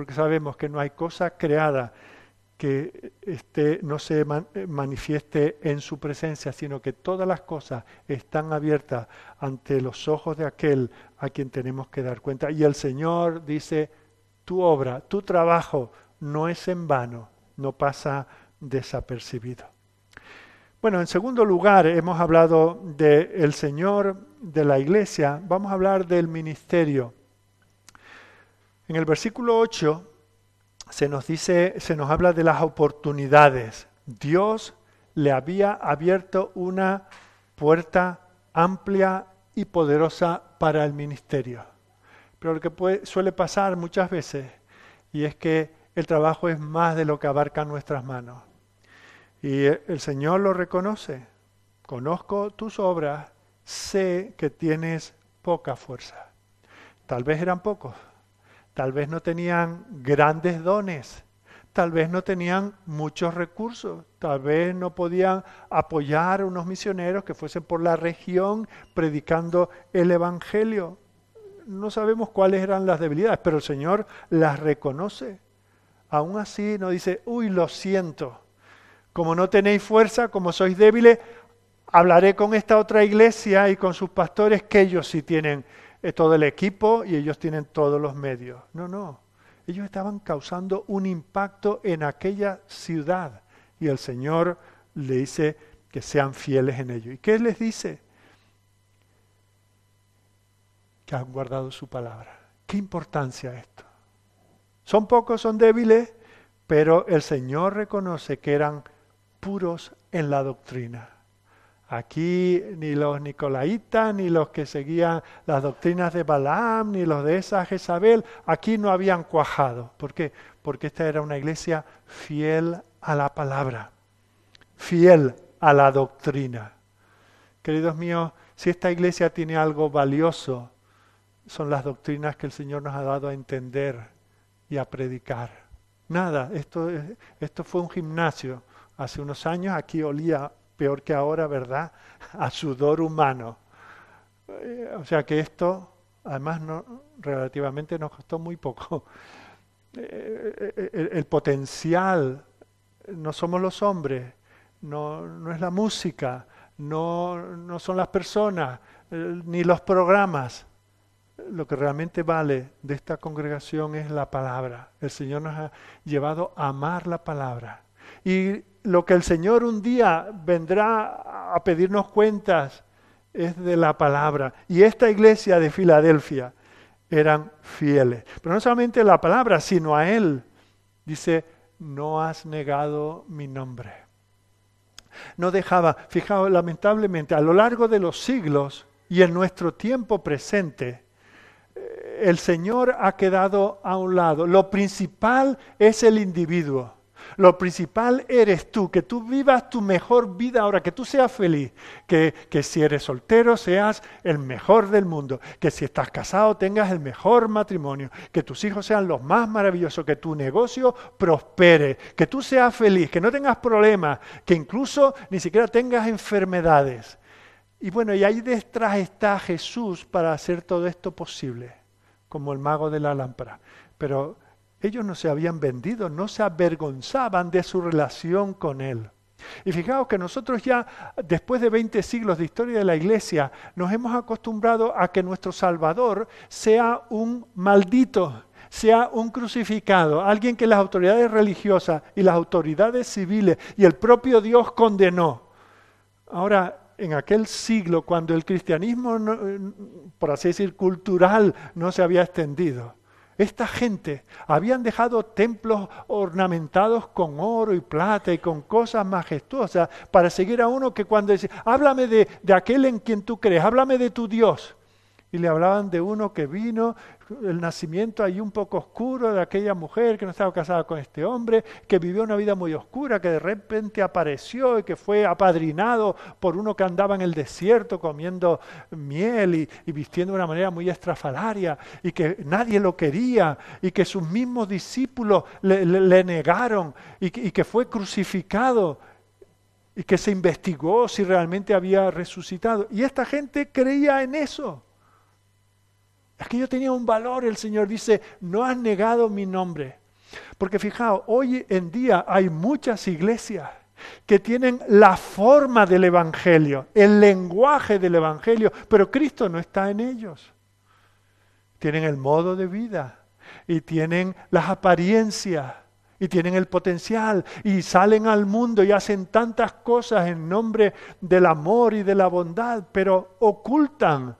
porque sabemos que no hay cosa creada que este, no se manifieste en su presencia, sino que todas las cosas están abiertas ante los ojos de aquel a quien tenemos que dar cuenta. Y el Señor dice, tu obra, tu trabajo no es en vano, no pasa desapercibido. Bueno, en segundo lugar, hemos hablado del Señor, de la iglesia, vamos a hablar del ministerio. En el versículo 8 se nos dice, se nos habla de las oportunidades. Dios le había abierto una puerta amplia y poderosa para el ministerio. Pero lo que suele pasar muchas veces, y es que el trabajo es más de lo que abarca nuestras manos. Y el Señor lo reconoce. Conozco tus obras, sé que tienes poca fuerza. Tal vez eran pocos, tal vez no tenían grandes dones, tal vez no tenían muchos recursos, tal vez no podían apoyar a unos misioneros que fuesen por la región predicando el Evangelio. No sabemos cuáles eran las debilidades, pero el Señor las reconoce. Aún así no dice, uy, lo siento, como no tenéis fuerza, como sois débiles, hablaré con esta otra iglesia y con sus pastores que ellos sí tienen todo el equipo y ellos tienen todos los medios. No, no. Ellos estaban causando un impacto en aquella ciudad y el Señor le dice que sean fieles en ello. ¿Y qué les dice? Que han guardado su palabra. ¿Qué importancia esto? Son pocos, son débiles, pero el Señor reconoce que eran puros en la doctrina. Aquí ni los nicolaitas, ni los que seguían las doctrinas de Balaam, ni los de esa Jezabel, aquí no habían cuajado. ¿Por qué? Porque esta era una iglesia fiel a la palabra, fiel a la doctrina. Queridos míos, si esta iglesia tiene algo valioso, son las doctrinas que el Señor nos ha dado a entender y a predicar. Nada, esto, esto fue un gimnasio Hace unos años aquí olía peor que ahora, ¿verdad? A sudor humano. Eh, o sea que esto, además, no, relativamente nos costó muy poco. (laughs) Eh, eh, el, potencial, no somos los hombres, no, no es la música, no, no son las personas, ni los programas. Lo que realmente vale de esta congregación es la palabra. El Señor nos ha llevado a amar la palabra. Y lo que el Señor un día vendrá a pedirnos cuentas es de la palabra. Y esta iglesia de Filadelfia eran fieles. Pero no solamente la palabra, sino a Él. Dice, no has negado mi nombre. No dejaba, fijaos, lamentablemente, a lo largo de los siglos y en nuestro tiempo presente, eh, el Señor ha quedado a un lado. Lo principal es el individuo. Lo principal eres tú, que tú vivas tu mejor vida ahora, que tú seas feliz, que, que, si eres soltero seas el mejor del mundo, que si estás casado tengas el mejor matrimonio, que tus hijos sean los más maravillosos, que tu negocio prospere, que tú seas feliz, que no tengas problemas, que incluso ni siquiera tengas enfermedades. Y bueno, y ahí detrás está Jesús para hacer todo esto posible, como el mago de la lámpara. Pero ellos no se habían vendido, no se avergonzaban de su relación con Él. Y fijaos que nosotros ya, después de 20 siglos de historia de la Iglesia, nos hemos acostumbrado a que nuestro Salvador sea un maldito, sea un crucificado, alguien que las autoridades religiosas y las autoridades civiles y el propio Dios condenó. Ahora, en aquel siglo, cuando el cristianismo, por así decir, cultural, no se había extendido, esta gente habían dejado templos ornamentados con oro y plata y con cosas majestuosas para seguir a uno que cuando decía, háblame de, de aquel en quien tú crees, háblame de tu Dios. Y le hablaban de uno que vino, el nacimiento ahí un poco oscuro de aquella mujer que no estaba casada con este hombre, que vivió una vida muy oscura, que de repente apareció y que fue apadrinado por uno que andaba en el desierto comiendo miel y, vistiendo de una manera muy estrafalaria y que nadie lo quería y que sus mismos discípulos le, negaron y que fue crucificado y que se investigó si realmente había resucitado. Y esta gente creía en eso. Aquello tenía un valor, el Señor dice, no has negado mi nombre. Porque fijaos, hoy en día hay muchas iglesias que tienen la forma del Evangelio, el lenguaje del Evangelio, pero Cristo no está en ellos. Tienen el modo de vida y tienen las apariencias y tienen el potencial y salen al mundo y hacen tantas cosas en nombre del amor y de la bondad, pero ocultan,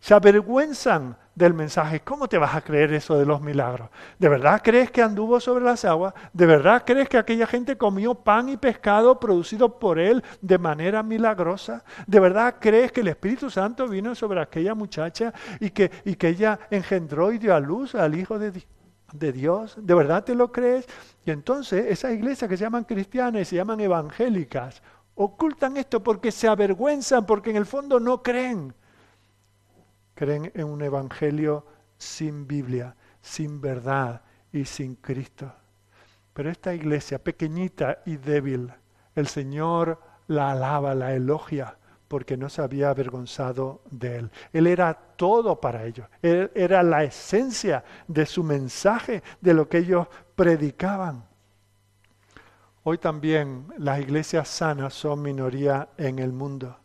se avergüenzan del mensaje. ¿Cómo te vas a creer eso de los milagros? ¿De verdad crees que anduvo sobre las aguas? ¿De verdad crees que aquella gente comió pan y pescado producido por él de manera milagrosa? ¿De verdad crees que el Espíritu Santo vino sobre aquella muchacha y que, y que ella engendró y dio a luz al Hijo de, de Dios? ¿De verdad te lo crees? Y entonces esas iglesias que se llaman cristianas y se llaman evangélicas ocultan esto porque se avergüenzan, porque en el fondo no creen creen en un evangelio sin Biblia, sin verdad y sin Cristo. Pero esta iglesia pequeñita y débil, el Señor la alaba, la elogia, porque no se había avergonzado de Él. Él era todo para ellos. Él era la esencia de su mensaje, de lo que ellos predicaban. Hoy también las iglesias sanas son minoría en el mundo.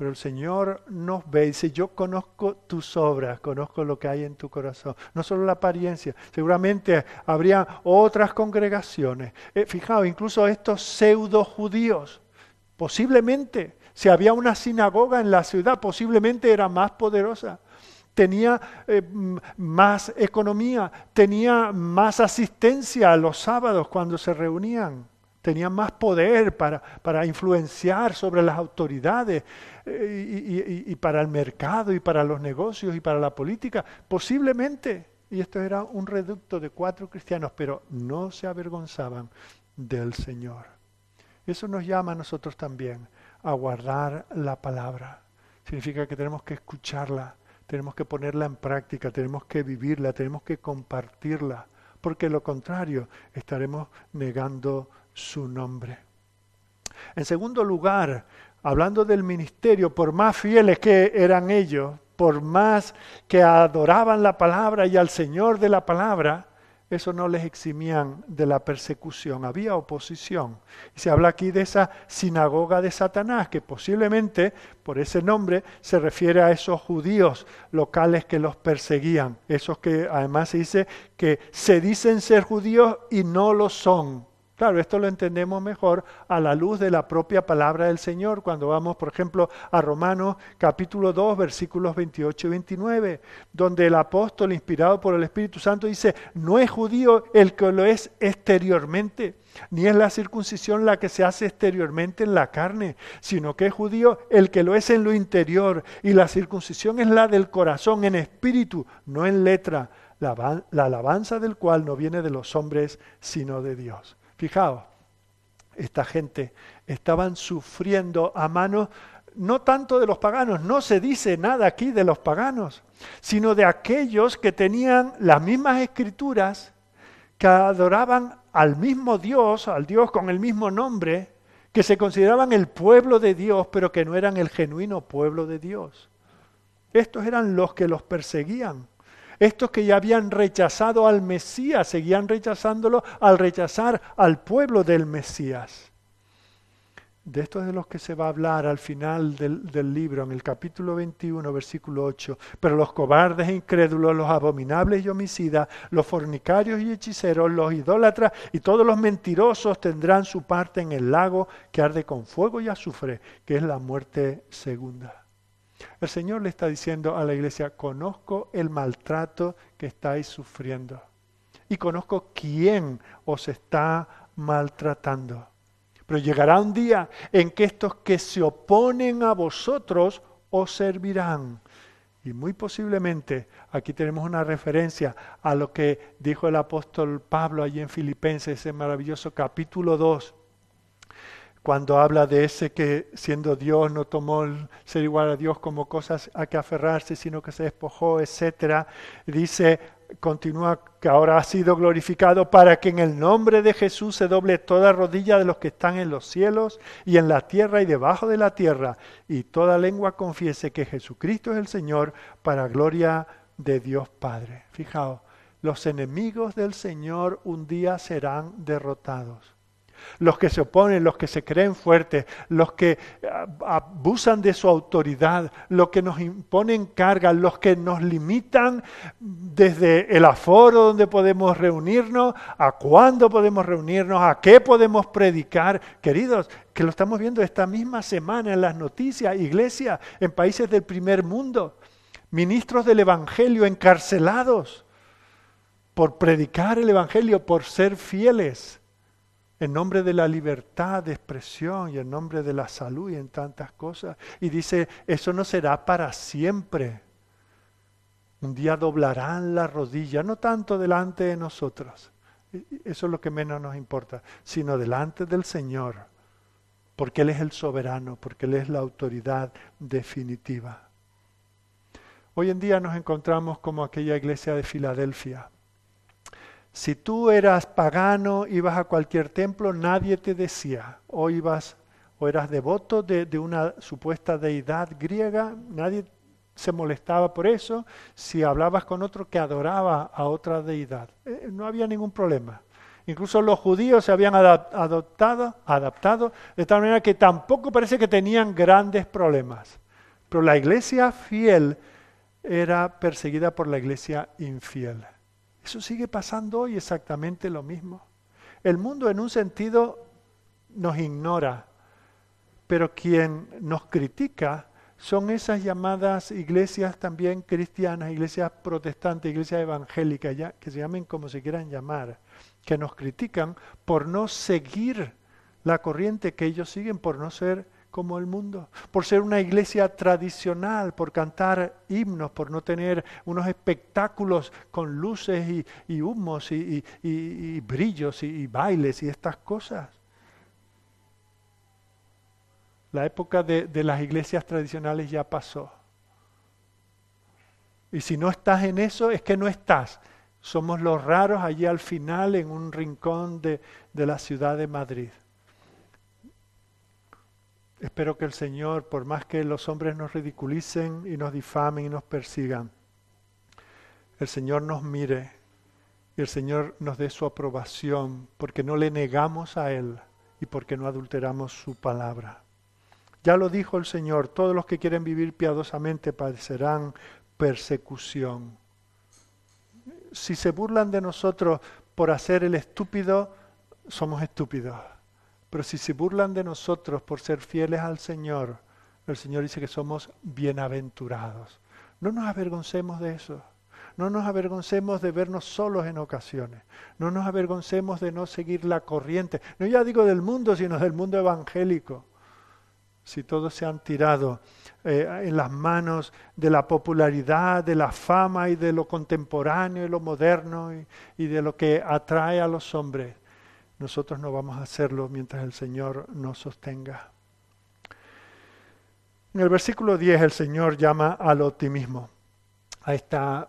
Pero el Señor nos ve y dice, yo conozco tus obras, conozco lo que hay en tu corazón. No solo la apariencia, seguramente habría otras congregaciones. Eh, fijaos, incluso estos pseudo judíos, posiblemente, si había una sinagoga en la ciudad, posiblemente era más poderosa tenía eh, más economía, tenía más asistencia a los sábados cuando se reunían tenían más poder para, para influenciar sobre las autoridades eh, y, y, para el mercado y para los negocios y para la política. Posiblemente, y esto era un reducto de cuatro cristianos, pero no se avergonzaban del Señor. Eso nos llama a nosotros también a guardar la palabra. Significa que tenemos que escucharla, tenemos que ponerla en práctica, tenemos que vivirla, tenemos que compartirla, porque lo contrario estaremos negando su nombre. En segundo lugar, hablando del ministerio, por más fieles que eran ellos, por más que adoraban la palabra y al Señor de la palabra, eso no les eximían de la persecución, había oposición. Y se habla aquí de esa sinagoga de Satanás, que posiblemente por ese nombre se refiere a esos judíos locales que los perseguían, esos que además se dice que se dicen ser judíos y no lo son. Claro, esto lo entendemos mejor a la luz de la propia palabra del Señor cuando vamos, por ejemplo, a Romanos capítulo 2, versículos 28 y 29, donde el apóstol inspirado por el Espíritu Santo dice, no es judío el que lo es exteriormente, ni es la circuncisión la que se hace exteriormente en la carne, sino que es judío el que lo es en lo interior, y la circuncisión es la del corazón, en espíritu, no en letra, la, la alabanza del cual no viene de los hombres, sino de Dios. Fijaos, esta gente estaban sufriendo a manos no tanto de los paganos, no se dice nada aquí de los paganos, sino de aquellos que tenían las mismas escrituras, que adoraban al mismo Dios, al Dios con el mismo nombre, que se consideraban el pueblo de Dios, pero que no eran el genuino pueblo de Dios. Estos eran los que los perseguían. Estos que ya habían rechazado al Mesías, seguían rechazándolo al rechazar al pueblo del Mesías. De esto es de los que se va a hablar al final del, libro, en el capítulo 21, versículo 8. Pero los cobardes e incrédulos, los abominables y homicidas, los fornicarios y hechiceros, los idólatras y todos los mentirosos tendrán su parte en el lago que arde con fuego y azufre, que es la muerte segunda. El Señor le está diciendo a la iglesia, conozco el maltrato que estáis sufriendo y conozco quién os está maltratando. Pero llegará un día en que estos que se oponen a vosotros os servirán. Y muy posiblemente aquí tenemos una referencia a lo que dijo el apóstol Pablo allí en Filipenses, ese maravilloso capítulo 2, cuando habla de ese que siendo Dios no tomó el ser igual a Dios como cosas a que aferrarse, sino que se despojó, etcétera, dice, continúa que ahora ha sido glorificado para que en el nombre de Jesús se doble toda rodilla de los que están en los cielos y en la tierra y debajo de la tierra, y toda lengua confiese que Jesucristo es el Señor para gloria de Dios Padre. Fijaos, los enemigos del Señor un día serán derrotados los que se oponen, los que se creen fuertes, los que ah, abusan de su autoridad, los que nos imponen cargas, los que nos limitan desde el aforo donde podemos reunirnos, a cuándo podemos reunirnos, a qué podemos predicar. Queridos, que lo estamos viendo esta misma semana en las noticias, iglesias en países del primer mundo, ministros del Evangelio encarcelados por predicar el Evangelio, por ser fieles en nombre de la libertad de expresión y en nombre de la salud y en tantas cosas. Y dice, eso no será para siempre. Un día doblarán la rodilla, no tanto delante de nosotros, eso es lo que menos nos importa, sino delante del Señor, porque Él es el soberano, porque Él es la autoridad definitiva. Hoy en día nos encontramos como aquella iglesia de Filadelfia si tú eras pagano, ibas a cualquier templo, nadie te decía, o ibas o eras devoto de, una supuesta deidad griega, nadie se molestaba por eso, si hablabas con otro que adoraba a otra deidad, eh, no había ningún problema. Incluso los judíos se habían adoptado, adaptado de tal manera que tampoco parece que tenían grandes problemas. Pero la iglesia fiel era perseguida por la iglesia infiel. Eso sigue pasando hoy exactamente lo mismo. El mundo en un sentido nos ignora, pero quien nos critica son esas llamadas iglesias también cristianas, iglesias protestantes, iglesias evangélicas, ya, que se llamen como se quieran llamar, que nos critican por no seguir la corriente que ellos siguen, por no ser como el mundo, por ser una iglesia tradicional, por cantar himnos, por no tener unos espectáculos con luces y, humos y, brillos y bailes y estas cosas. La época de, las iglesias tradicionales ya pasó. Y si no estás en eso, es que no estás. Somos los raros allí al final en un rincón de la ciudad de Madrid. Espero que el Señor, por más que los hombres nos ridiculicen y nos difamen y nos persigan, el Señor nos mire y el Señor nos dé su aprobación porque no le negamos a Él y porque no adulteramos su palabra. Ya lo dijo el Señor, todos los que quieren vivir piadosamente padecerán persecución. Si se burlan de nosotros por hacer el estúpido, somos estúpidos. Pero si se burlan de nosotros por ser fieles al Señor, el Señor dice que somos bienaventurados. No nos avergoncemos de eso. No nos avergoncemos de vernos solos en ocasiones. No nos avergoncemos de no seguir la corriente. No ya digo del mundo, sino del mundo evangélico. Si todos se han tirado eh, en las manos de la popularidad, de la fama y de lo contemporáneo y lo moderno y de lo que atrae a los hombres, nosotros no vamos a hacerlo mientras el Señor nos sostenga. En el versículo 10 el Señor llama al optimismo. A esta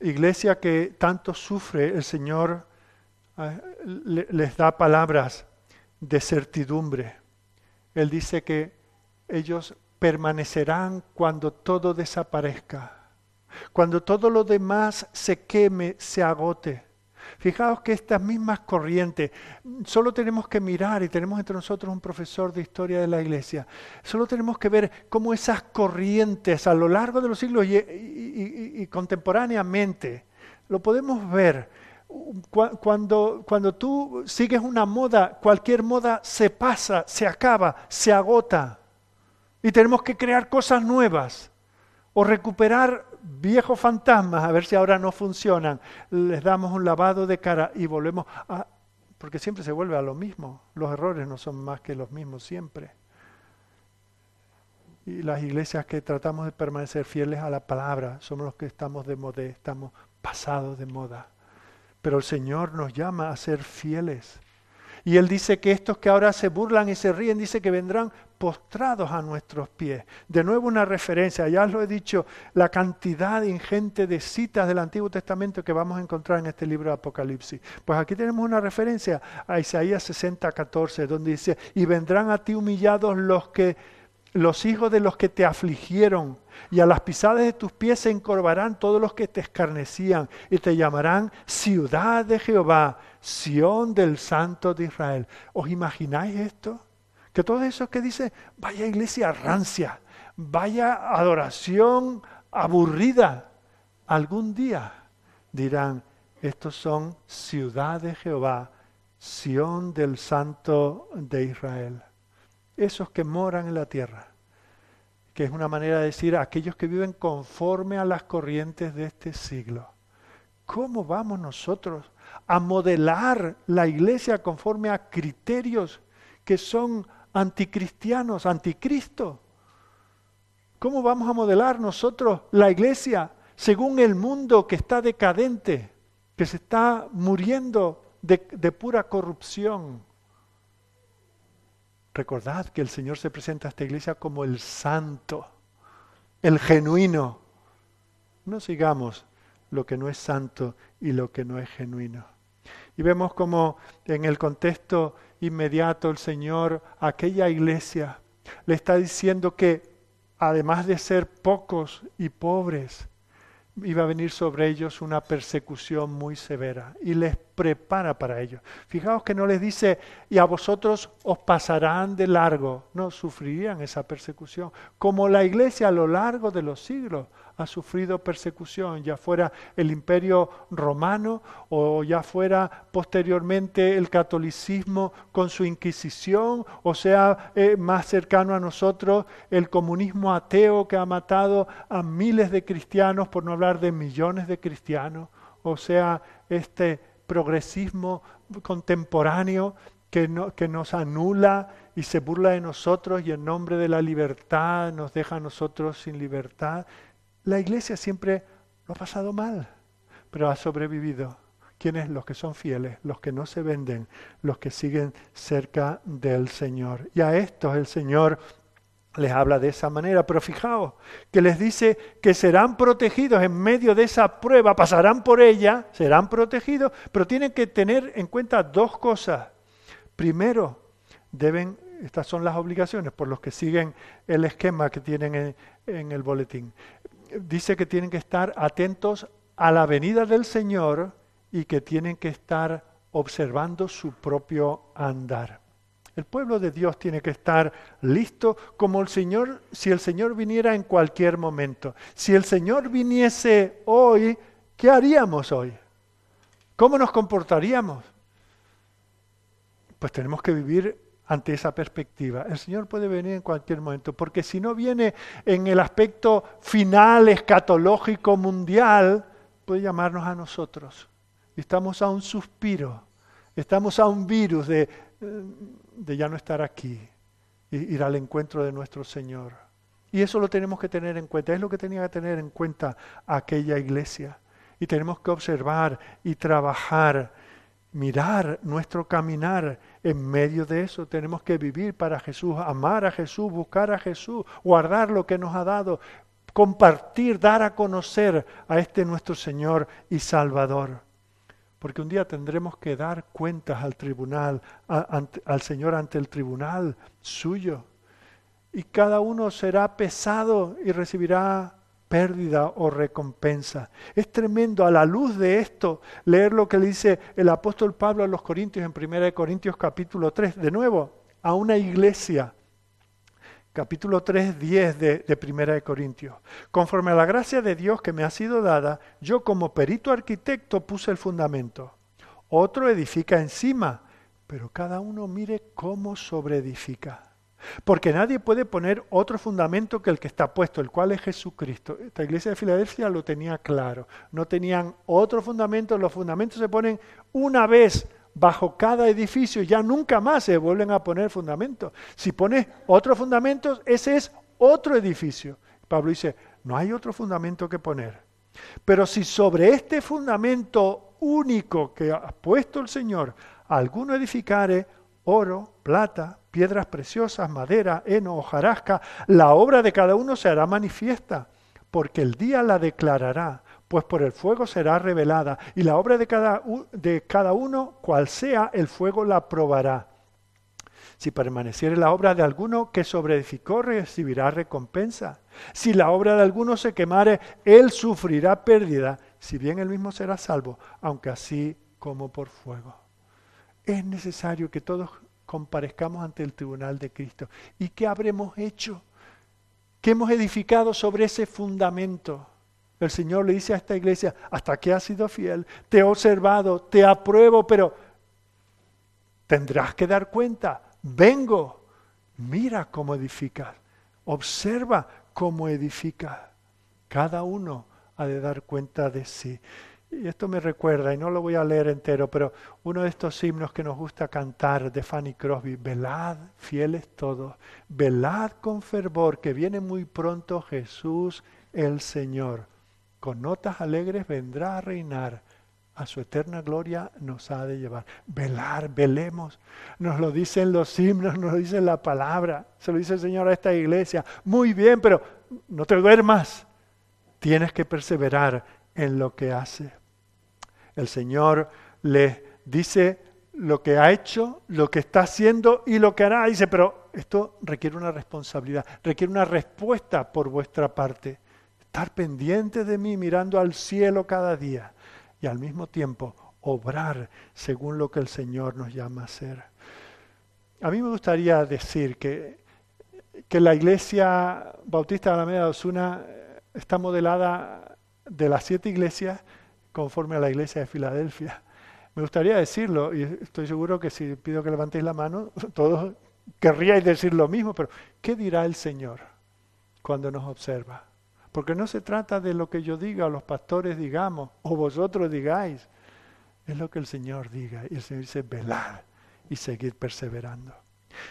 iglesia que tanto sufre, el Señor eh, les da palabras de certidumbre. Él dice que ellos permanecerán cuando todo desaparezca, cuando todo lo demás se queme, se agote. Fijaos que estas mismas corrientes, solo tenemos que mirar, y tenemos entre nosotros un profesor de historia de la iglesia, solo tenemos que ver cómo esas corrientes a lo largo de los siglos y, contemporáneamente, lo podemos ver. Cuando, cuando tú sigues una moda, cualquier moda se pasa, se acaba, se agota. Y tenemos que crear cosas nuevas o recuperar viejos fantasmas, a ver si ahora no funcionan, les damos un lavado de cara y volvemos a... Porque siempre se vuelve a lo mismo, los errores no son más que los mismos siempre. Y las iglesias que tratamos de permanecer fieles a la palabra somos los que estamos de moda, estamos pasados de moda. Pero el Señor nos llama a ser fieles. Y Él dice que estos que ahora se burlan y se ríen, dice que vendrán postrados a nuestros pies. De nuevo una referencia, ya os lo he dicho, la cantidad ingente de citas del Antiguo Testamento que vamos a encontrar en este libro de Apocalipsis. Pues aquí tenemos una referencia a Isaías 60, 14, donde dice, y vendrán a ti humillados los que los hijos de los que te afligieron, y a las pisadas de tus pies se encorvarán todos los que te escarnecían, y te llamarán ciudad de Jehová, Sión del Santo de Israel. ¿Os imagináis esto? Que todo eso que dice, vaya iglesia rancia, vaya adoración aburrida, algún día dirán, estos son ciudad de Jehová, Sión del Santo de Israel esos que moran en la tierra, que es una manera de decir aquellos que viven conforme a las corrientes de este siglo. ¿Cómo vamos nosotros a modelar la iglesia conforme a criterios que son anticristianos, anticristo? ¿Cómo vamos a modelar nosotros la iglesia según el mundo que está decadente, que se está muriendo de, pura corrupción? Recordad que el Señor se presenta a esta iglesia como el santo, el genuino. No sigamos lo que no es santo y lo que no es genuino. Y vemos como en el contexto inmediato el Señor a aquella iglesia. Le está diciendo que además de ser pocos y pobres, iba a venir sobre ellos una persecución muy severa y les prepara para ello. Fijaos que no les dice, y a vosotros os pasarán de largo, no, sufrirían esa persecución, como la iglesia a lo largo de los siglos ha sufrido persecución, ya fuera el imperio romano o ya fuera posteriormente el catolicismo con su inquisición, o sea, eh, más cercano a nosotros el comunismo ateo que ha matado a miles de cristianos, por no hablar de millones de cristianos, o sea, este progresismo contemporáneo que, no, que nos anula y se burla de nosotros y en nombre de la libertad nos deja a nosotros sin libertad. La iglesia siempre lo ha pasado mal, pero ha sobrevivido. ¿Quiénes? Los que son fieles, los que no se venden, los que siguen cerca del Señor. Y a estos el Señor les habla de esa manera, pero fijaos que les dice que serán protegidos en medio de esa prueba, pasarán por ella, serán protegidos, pero tienen que tener en cuenta dos cosas. Primero, deben, estas son las obligaciones por los que siguen el esquema que tienen en, en el boletín dice que tienen que estar atentos a la venida del Señor y que tienen que estar observando su propio andar. El pueblo de Dios tiene que estar listo como el Señor, si el Señor viniera en cualquier momento. Si el Señor viniese hoy, ¿qué haríamos hoy? ¿Cómo nos comportaríamos? Pues tenemos que vivir ante esa perspectiva. El Señor puede venir en cualquier momento, porque si no viene en el aspecto final, escatológico, mundial, puede llamarnos a nosotros. Estamos a un suspiro, estamos a un virus de, eh, de ya no estar aquí, y ir al encuentro de nuestro Señor. Y eso lo tenemos que tener en cuenta, es lo que tenía que tener en cuenta aquella iglesia. Y tenemos que observar y trabajar mirar nuestro caminar en medio de eso. Tenemos que vivir para Jesús, amar a Jesús, buscar a Jesús, guardar lo que nos ha dado, compartir, dar a conocer a este nuestro Señor y Salvador. Porque un día tendremos que dar cuentas al tribunal, al Señor ante el tribunal suyo. Y cada uno será pesado y recibirá pérdida o recompensa. Es tremendo a la luz de esto leer lo que le dice el apóstol Pablo a los Corintios en 1 Corintios capítulo 3, de nuevo, a una iglesia. Capítulo 3, 10 de, de 1 Corintios. Conforme a la gracia de Dios que me ha sido dada, yo como perito arquitecto puse el fundamento. Otro edifica encima, pero cada uno mire cómo sobreedifica. Porque nadie puede poner otro fundamento que el que está puesto, el cual es Jesucristo. Esta iglesia de Filadelfia lo tenía claro. No tenían otro fundamento, los fundamentos se ponen una vez bajo cada edificio, ya nunca más se vuelven a poner fundamentos. Si pones otro fundamento, ese es otro edificio. Pablo dice, no hay otro fundamento que poner. Pero si sobre este fundamento único que ha puesto el Señor, alguno edificare oro, plata, piedras preciosas, madera, heno, hojarasca, la obra de cada uno se hará manifiesta, porque el día la declarará, pues por el fuego será revelada, y la obra de cada, de cada uno, cual sea, el fuego la probará. Si permaneciere la obra de alguno que sobreedificó, recibirá recompensa. Si la obra de alguno se quemare, él sufrirá pérdida, si bien él mismo será salvo, aunque así como por fuego. Es necesario que todos comparezcamos ante el tribunal de Cristo. ¿Y qué habremos hecho? ¿Qué hemos edificado sobre ese fundamento? El Señor le dice a esta iglesia, hasta que has sido fiel, te he observado, te apruebo, pero tendrás que dar cuenta, vengo, mira cómo edificas, observa cómo edificas. Cada uno ha de dar cuenta de sí. Y esto me recuerda, y no lo voy a leer entero, pero uno de estos himnos que nos gusta cantar de Fanny Crosby, velad, fieles todos, velad con fervor, que viene muy pronto Jesús el Señor. Con notas alegres vendrá a reinar, a su eterna gloria nos ha de llevar. Velar, velemos, nos lo dicen los himnos, nos lo dice la palabra, se lo dice el Señor a esta iglesia. Muy bien, pero no te duermas, tienes que perseverar en lo que hace. El Señor les dice lo que ha hecho, lo que está haciendo y lo que hará. Dice, pero esto requiere una responsabilidad, requiere una respuesta por vuestra parte. Estar pendiente de mí, mirando al cielo cada día y al mismo tiempo obrar según lo que el Señor nos llama a hacer. A mí me gustaría decir que, que la iglesia bautista de la Media de Osuna está modelada de las siete iglesias conforme a la iglesia de Filadelfia. (laughs) Me gustaría decirlo, y estoy seguro que si pido que levantéis la mano, (laughs) todos querríais decir lo mismo, pero ¿qué dirá el Señor cuando nos observa? Porque no se trata de lo que yo diga o los pastores digamos o vosotros digáis, es lo que el Señor diga. Y el Señor dice, velar y seguir perseverando.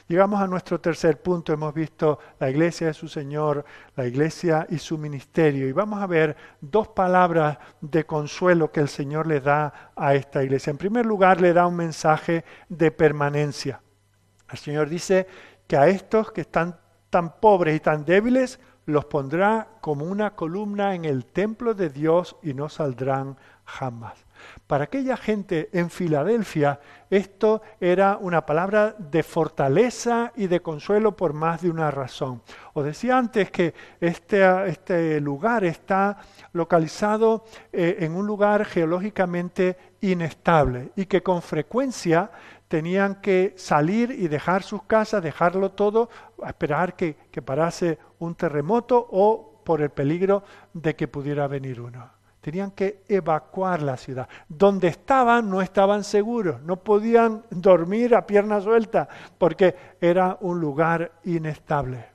Llegamos a nuestro tercer punto. Hemos visto la iglesia de su Señor, la iglesia y su ministerio. Y vamos a ver dos palabras de consuelo que el Señor le da a esta iglesia. En primer lugar, le da un mensaje de permanencia. El Señor dice que a estos que están tan pobres y tan débiles, los pondrá como una columna en el templo de Dios y no saldrán jamás. Para aquella gente en Filadelfia, esto era una palabra de fortaleza y de consuelo por más de una razón. Os decía antes que este, este lugar está localizado eh, en un lugar geológicamente inestable y que con frecuencia tenían que salir y dejar sus casas, dejarlo todo, a esperar que, que parase un terremoto o por el peligro de que pudiera venir uno. Tenían que evacuar la ciudad. Donde estaban no estaban seguros, no podían dormir a pierna suelta porque era un lugar inestable.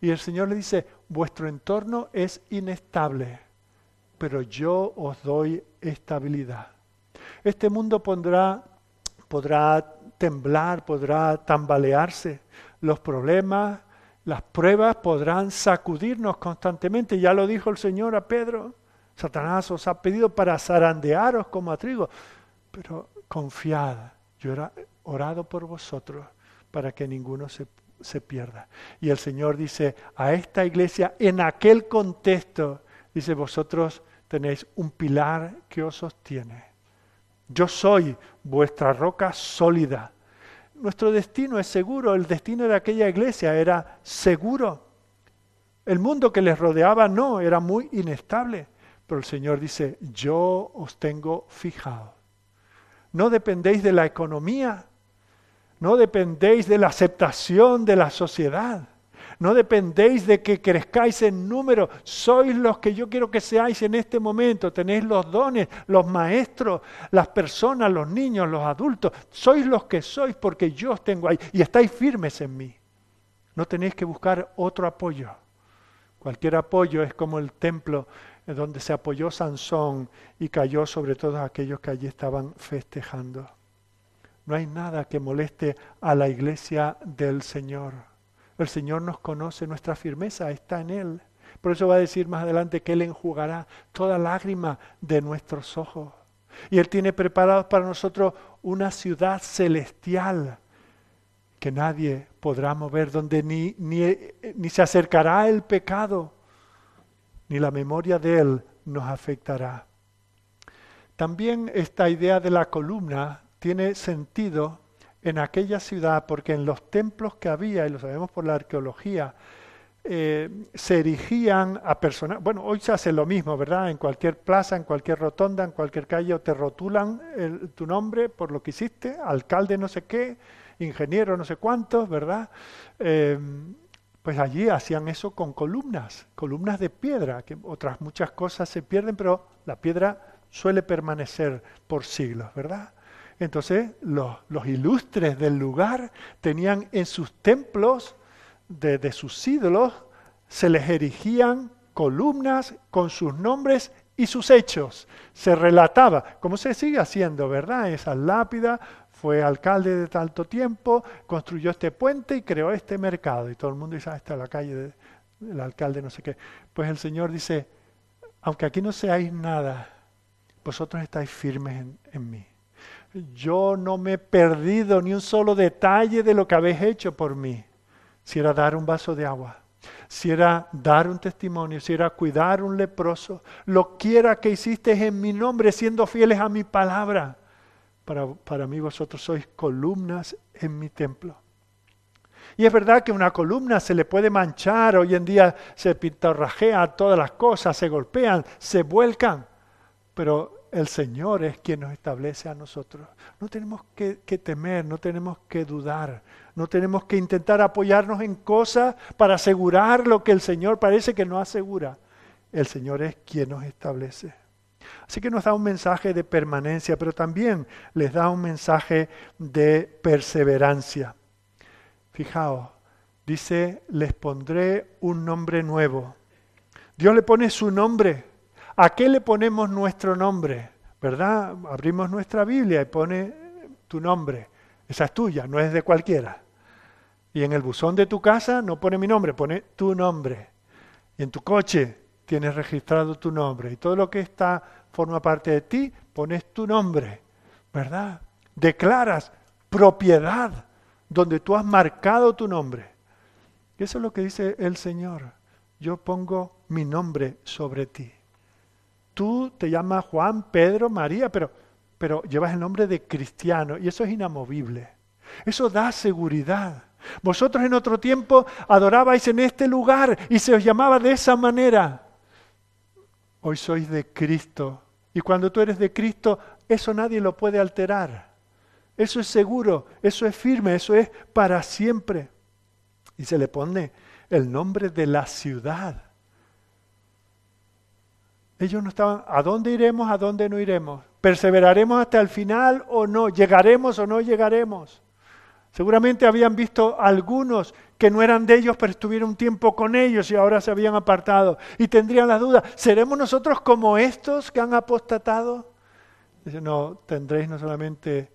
Y el Señor le dice, vuestro entorno es inestable, pero yo os doy estabilidad. Este mundo podrá temblar, podrá tambalearse. Los problemas, las pruebas podrán sacudirnos constantemente. Ya lo dijo el Señor a Pedro. Satanás os ha pedido para zarandearos como a trigo, pero confiad, yo he orado por vosotros para que ninguno se, se pierda. Y el Señor dice a esta iglesia, en aquel contexto, dice, vosotros tenéis un pilar que os sostiene. Yo soy vuestra roca sólida. Nuestro destino es seguro, el destino de aquella iglesia era seguro. El mundo que les rodeaba no, era muy inestable. Pero el Señor dice, yo os tengo fijado. No dependéis de la economía, no dependéis de la aceptación de la sociedad. No dependéis de que crezcáis en número. Sois los que yo quiero que seáis en este momento. Tenéis los dones, los maestros, las personas, los niños, los adultos. Sois los que sois porque yo os tengo ahí. Y estáis firmes en mí. No tenéis que buscar otro apoyo. Cualquier apoyo es como el templo donde se apoyó Sansón y cayó sobre todos aquellos que allí estaban festejando. No hay nada que moleste a la iglesia del Señor. El Señor nos conoce, nuestra firmeza está en Él. Por eso va a decir más adelante que Él enjugará toda lágrima de nuestros ojos. Y Él tiene preparado para nosotros una ciudad celestial que nadie podrá mover, donde ni, ni, ni se acercará el pecado, ni la memoria de Él nos afectará. También esta idea de la columna tiene sentido en aquella ciudad porque en los templos que había, y lo sabemos por la arqueología, eh, se erigían a personas, bueno, hoy se hace lo mismo, ¿verdad? En cualquier plaza, en cualquier rotonda, en cualquier calle, te rotulan tu nombre por lo que hiciste, alcalde no sé qué, ingeniero no sé cuántos, ¿verdad? Eh, pues allí hacían eso con columnas, columnas de piedra, que otras muchas cosas se pierden, pero la piedra suele permanecer por siglos, ¿verdad? Entonces los, ilustres del lugar tenían en sus templos de, sus ídolos, se les erigían columnas con sus nombres y sus hechos. Se relataba, como se sigue haciendo, ¿verdad? Esa lápida fue alcalde de tanto tiempo, construyó este puente y creó este mercado. Y todo el mundo dice, ah, está la calle del alcalde, no sé qué. Pues el Señor dice, aunque aquí no seáis nada, vosotros estáis firmes en mí yo no me he perdido ni un solo detalle de lo que habéis hecho por mí. Si era dar un vaso de agua, si era dar un testimonio, si era cuidar un leproso, lo quiera que hiciste en mi nombre, siendo fieles a mi palabra. Para, para mí vosotros sois columnas en mi templo. Y es verdad que una columna se le puede manchar, hoy en día se pintarrajea todas las cosas, se golpean, se vuelcan, pero el Señor es quien nos establece a nosotros. No tenemos que, temer, no tenemos que dudar, no tenemos que intentar apoyarnos en cosas para asegurar lo que el Señor parece que no asegura. El Señor es quien nos establece. Así que nos da un mensaje de permanencia, pero también les da un mensaje de perseverancia. Fijaos, dice, les pondré un nombre nuevo. Dios le pone su nombre ¿A qué le ponemos nuestro nombre? ¿Verdad? Abrimos nuestra Biblia y pone tu nombre. Esa es tuya, no es de cualquiera. Y en el buzón de tu casa no pone mi nombre, pone tu nombre. Y en tu coche tienes registrado tu nombre. Y todo lo que está forma parte de ti, pones tu nombre. ¿Verdad? Declaras propiedad donde tú has marcado tu nombre. Y eso es lo que dice el Señor. Yo pongo mi nombre sobre ti. Tú te llamas Juan, Pedro, María, pero, pero llevas el nombre de cristiano y eso es inamovible. Eso da seguridad. Vosotros en otro tiempo adorabais en este lugar y se os llamaba de esa manera. Hoy sois de Cristo. Y cuando tú eres de Cristo, eso nadie lo puede alterar. Eso es seguro, eso es firme, eso es para siempre. Y se le pone el nombre de la ciudad. Ellos no estaban, ¿a dónde iremos? ¿A dónde no iremos? ¿Perseveraremos hasta el final o no? ¿Llegaremos o no llegaremos? Seguramente habían visto algunos que no eran de ellos, pero estuvieron un tiempo con ellos y ahora se habían apartado. Y tendrían la duda, ¿seremos nosotros como estos que han apostatado? Dice, no, tendréis no solamente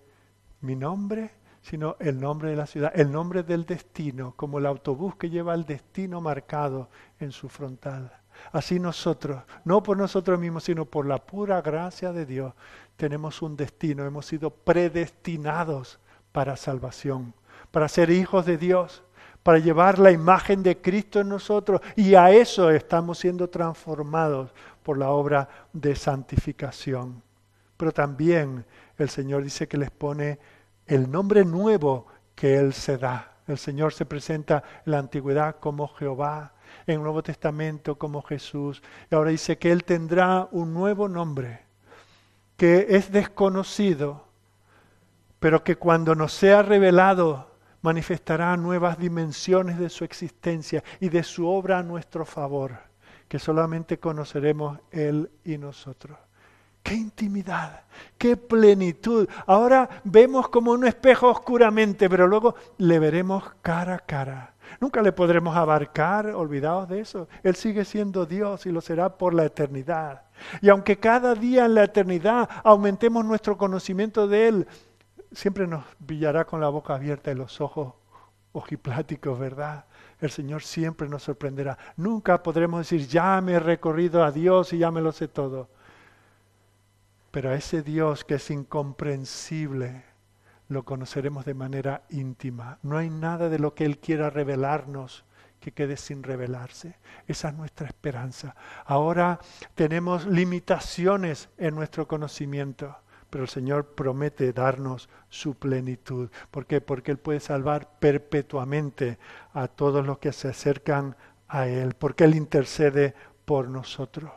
mi nombre, sino el nombre de la ciudad, el nombre del destino, como el autobús que lleva el destino marcado en su frontal. Así nosotros, no por nosotros mismos, sino por la pura gracia de Dios, tenemos un destino, hemos sido predestinados para salvación, para ser hijos de Dios, para llevar la imagen de Cristo en nosotros y a eso estamos siendo transformados por la obra de santificación. Pero también el Señor dice que les pone el nombre nuevo que Él se da. El Señor se presenta en la antigüedad como Jehová, en el Nuevo Testamento como Jesús. Y ahora dice que Él tendrá un nuevo nombre, que es desconocido, pero que cuando nos sea revelado manifestará nuevas dimensiones de su existencia y de su obra a nuestro favor, que solamente conoceremos Él y nosotros. Qué intimidad, qué plenitud. Ahora vemos como un espejo oscuramente, pero luego le veremos cara a cara. Nunca le podremos abarcar, olvidados de eso. Él sigue siendo Dios y lo será por la eternidad. Y aunque cada día en la eternidad aumentemos nuestro conocimiento de Él, siempre nos brillará con la boca abierta y los ojos ojipláticos, ¿verdad? El Señor siempre nos sorprenderá. Nunca podremos decir, ya me he recorrido a Dios y ya me lo sé todo. Pero a ese Dios que es incomprensible, lo conoceremos de manera íntima. No hay nada de lo que Él quiera revelarnos que quede sin revelarse. Esa es nuestra esperanza. Ahora tenemos limitaciones en nuestro conocimiento pero el Señor promete darnos su plenitud. ¿Por qué? Porque Él puede salvar perpetuamente a todos los que se acercan a Él, porque Él intercede por nosotros,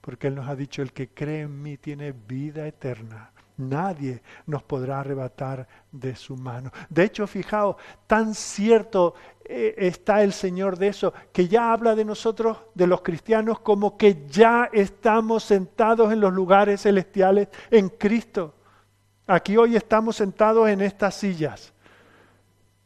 porque Él nos ha dicho, el que cree en mí tiene vida eterna. Nadie nos podrá arrebatar de su mano. De hecho, fijaos, tan cierto eh, está el Señor de eso, que ya habla de nosotros, de los cristianos, como que ya estamos sentados en los lugares celestiales en Cristo. Aquí hoy estamos sentados en estas sillas,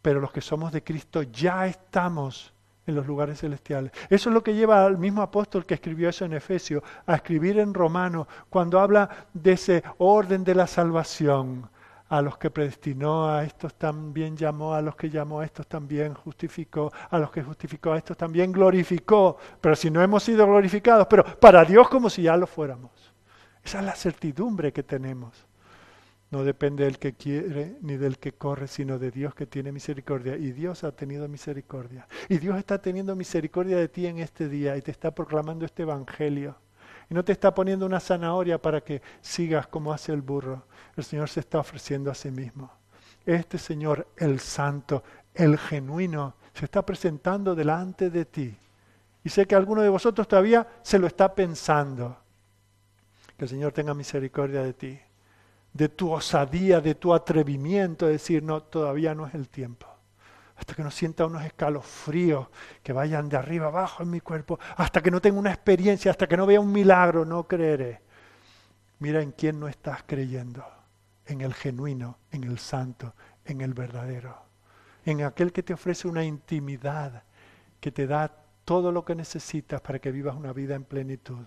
pero los que somos de Cristo ya estamos en los lugares celestiales. Eso es lo que lleva al mismo apóstol que escribió eso en Efesios a escribir en Romano cuando habla de ese orden de la salvación. A los que predestinó, a estos también llamó, a los que llamó, a estos también justificó, a los que justificó, a estos también glorificó. Pero si no hemos sido glorificados, pero para Dios como si ya lo fuéramos. Esa es la certidumbre que tenemos. No depende del que quiere ni del que corre, sino de Dios que tiene misericordia. Y Dios ha tenido misericordia. Y Dios está teniendo misericordia de ti en este día y te está proclamando este Evangelio. Y no te está poniendo una zanahoria para que sigas como hace el burro. El Señor se está ofreciendo a sí mismo. Este Señor, el santo, el genuino, se está presentando delante de ti. Y sé que alguno de vosotros todavía se lo está pensando. Que el Señor tenga misericordia de ti de tu osadía, de tu atrevimiento, de decir, no, todavía no es el tiempo. Hasta que no sienta unos escalofríos que vayan de arriba abajo en mi cuerpo, hasta que no tenga una experiencia, hasta que no vea un milagro, no creeré. Mira en quién no estás creyendo, en el genuino, en el santo, en el verdadero, en aquel que te ofrece una intimidad, que te da todo lo que necesitas para que vivas una vida en plenitud.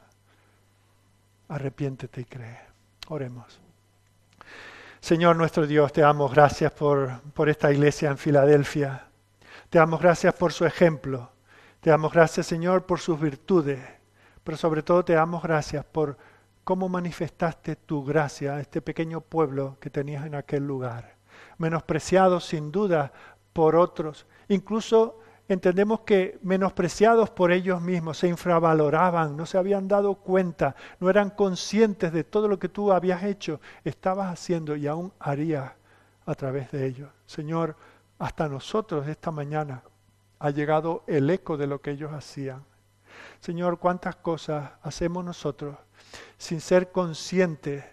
Arrepiéntete y cree. Oremos. Señor nuestro Dios, te damos gracias por, por esta iglesia en Filadelfia. Te damos gracias por su ejemplo. Te damos gracias, Señor, por sus virtudes. Pero sobre todo te damos gracias por cómo manifestaste tu gracia a este pequeño pueblo que tenías en aquel lugar. Menospreciado sin duda por otros, incluso entendemos que menospreciados por ellos mismos, se infravaloraban, no se habían dado cuenta, no eran conscientes de todo lo que tú habías hecho, estabas haciendo y aún harías a través de ellos. Señor, hasta nosotros esta mañana ha llegado el eco de lo que ellos hacían. Señor, cuántas cosas hacemos nosotros sin ser conscientes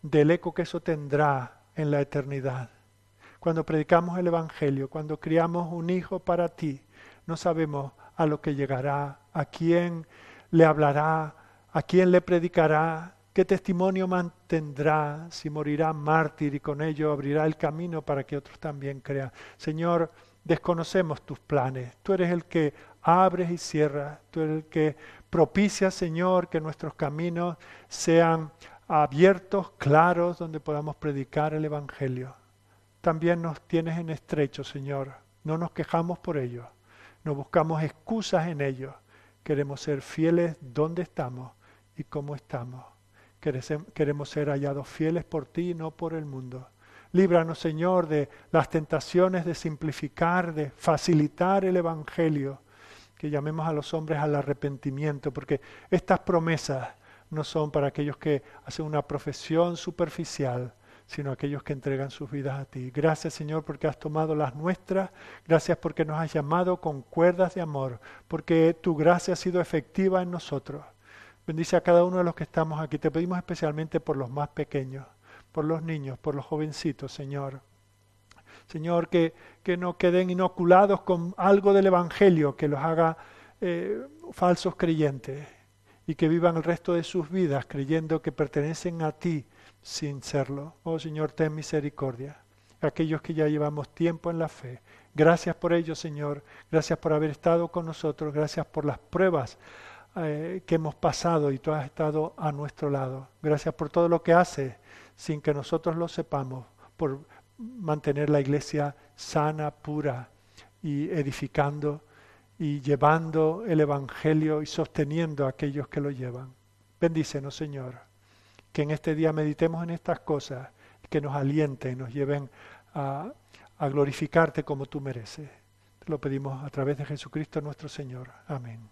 del eco que eso tendrá en la eternidad. Cuando predicamos el Evangelio, cuando criamos un hijo para ti, no sabemos a lo que llegará, a quién le hablará, a quién le predicará, qué testimonio mantendrá, si morirá mártir y con ello abrirá el camino para que otros también crean. Señor, desconocemos tus planes. Tú eres el que abres y cierras. Tú eres el que propicia, Señor, que nuestros caminos sean abiertos, claros, donde podamos predicar el Evangelio. también nos tienes en estrecho, Señor. No nos quejamos por ello, no buscamos excusas en ello. Queremos ser fieles donde estamos y cómo estamos. Queremos ser hallados fieles por ti y no por el mundo. Líbranos, Señor, de las tentaciones de simplificar, de facilitar el Evangelio, que llamemos a los hombres al arrepentimiento, porque estas promesas no son para aquellos que hacen una profesión superficial, sino aquellos que entregan sus vidas a ti. Gracias Señor porque has tomado las nuestras, gracias porque nos has llamado con cuerdas de amor, porque tu gracia ha sido efectiva en nosotros. Bendice a cada uno de los que estamos aquí. Te pedimos especialmente por los más pequeños, por los niños, por los jovencitos, Señor. Señor, que, que no queden inoculados con algo del Evangelio que los haga eh, falsos creyentes y que vivan el resto de sus vidas creyendo que pertenecen a ti sin serlo. Oh Señor, ten misericordia. Aquellos que ya llevamos tiempo en la fe. Gracias por ello, Señor. Gracias por haber estado con nosotros. Gracias por las pruebas eh, que hemos pasado y tú has estado a nuestro lado. Gracias por todo lo que haces sin que nosotros lo sepamos, por mantener la iglesia sana, pura y edificando y llevando el Evangelio y sosteniendo a aquellos que lo llevan. Bendícenos, Señor que en este día meditemos en estas cosas, que nos alienten, nos lleven a, a glorificarte como tú mereces. Te lo pedimos a través de Jesucristo nuestro Señor. Amén.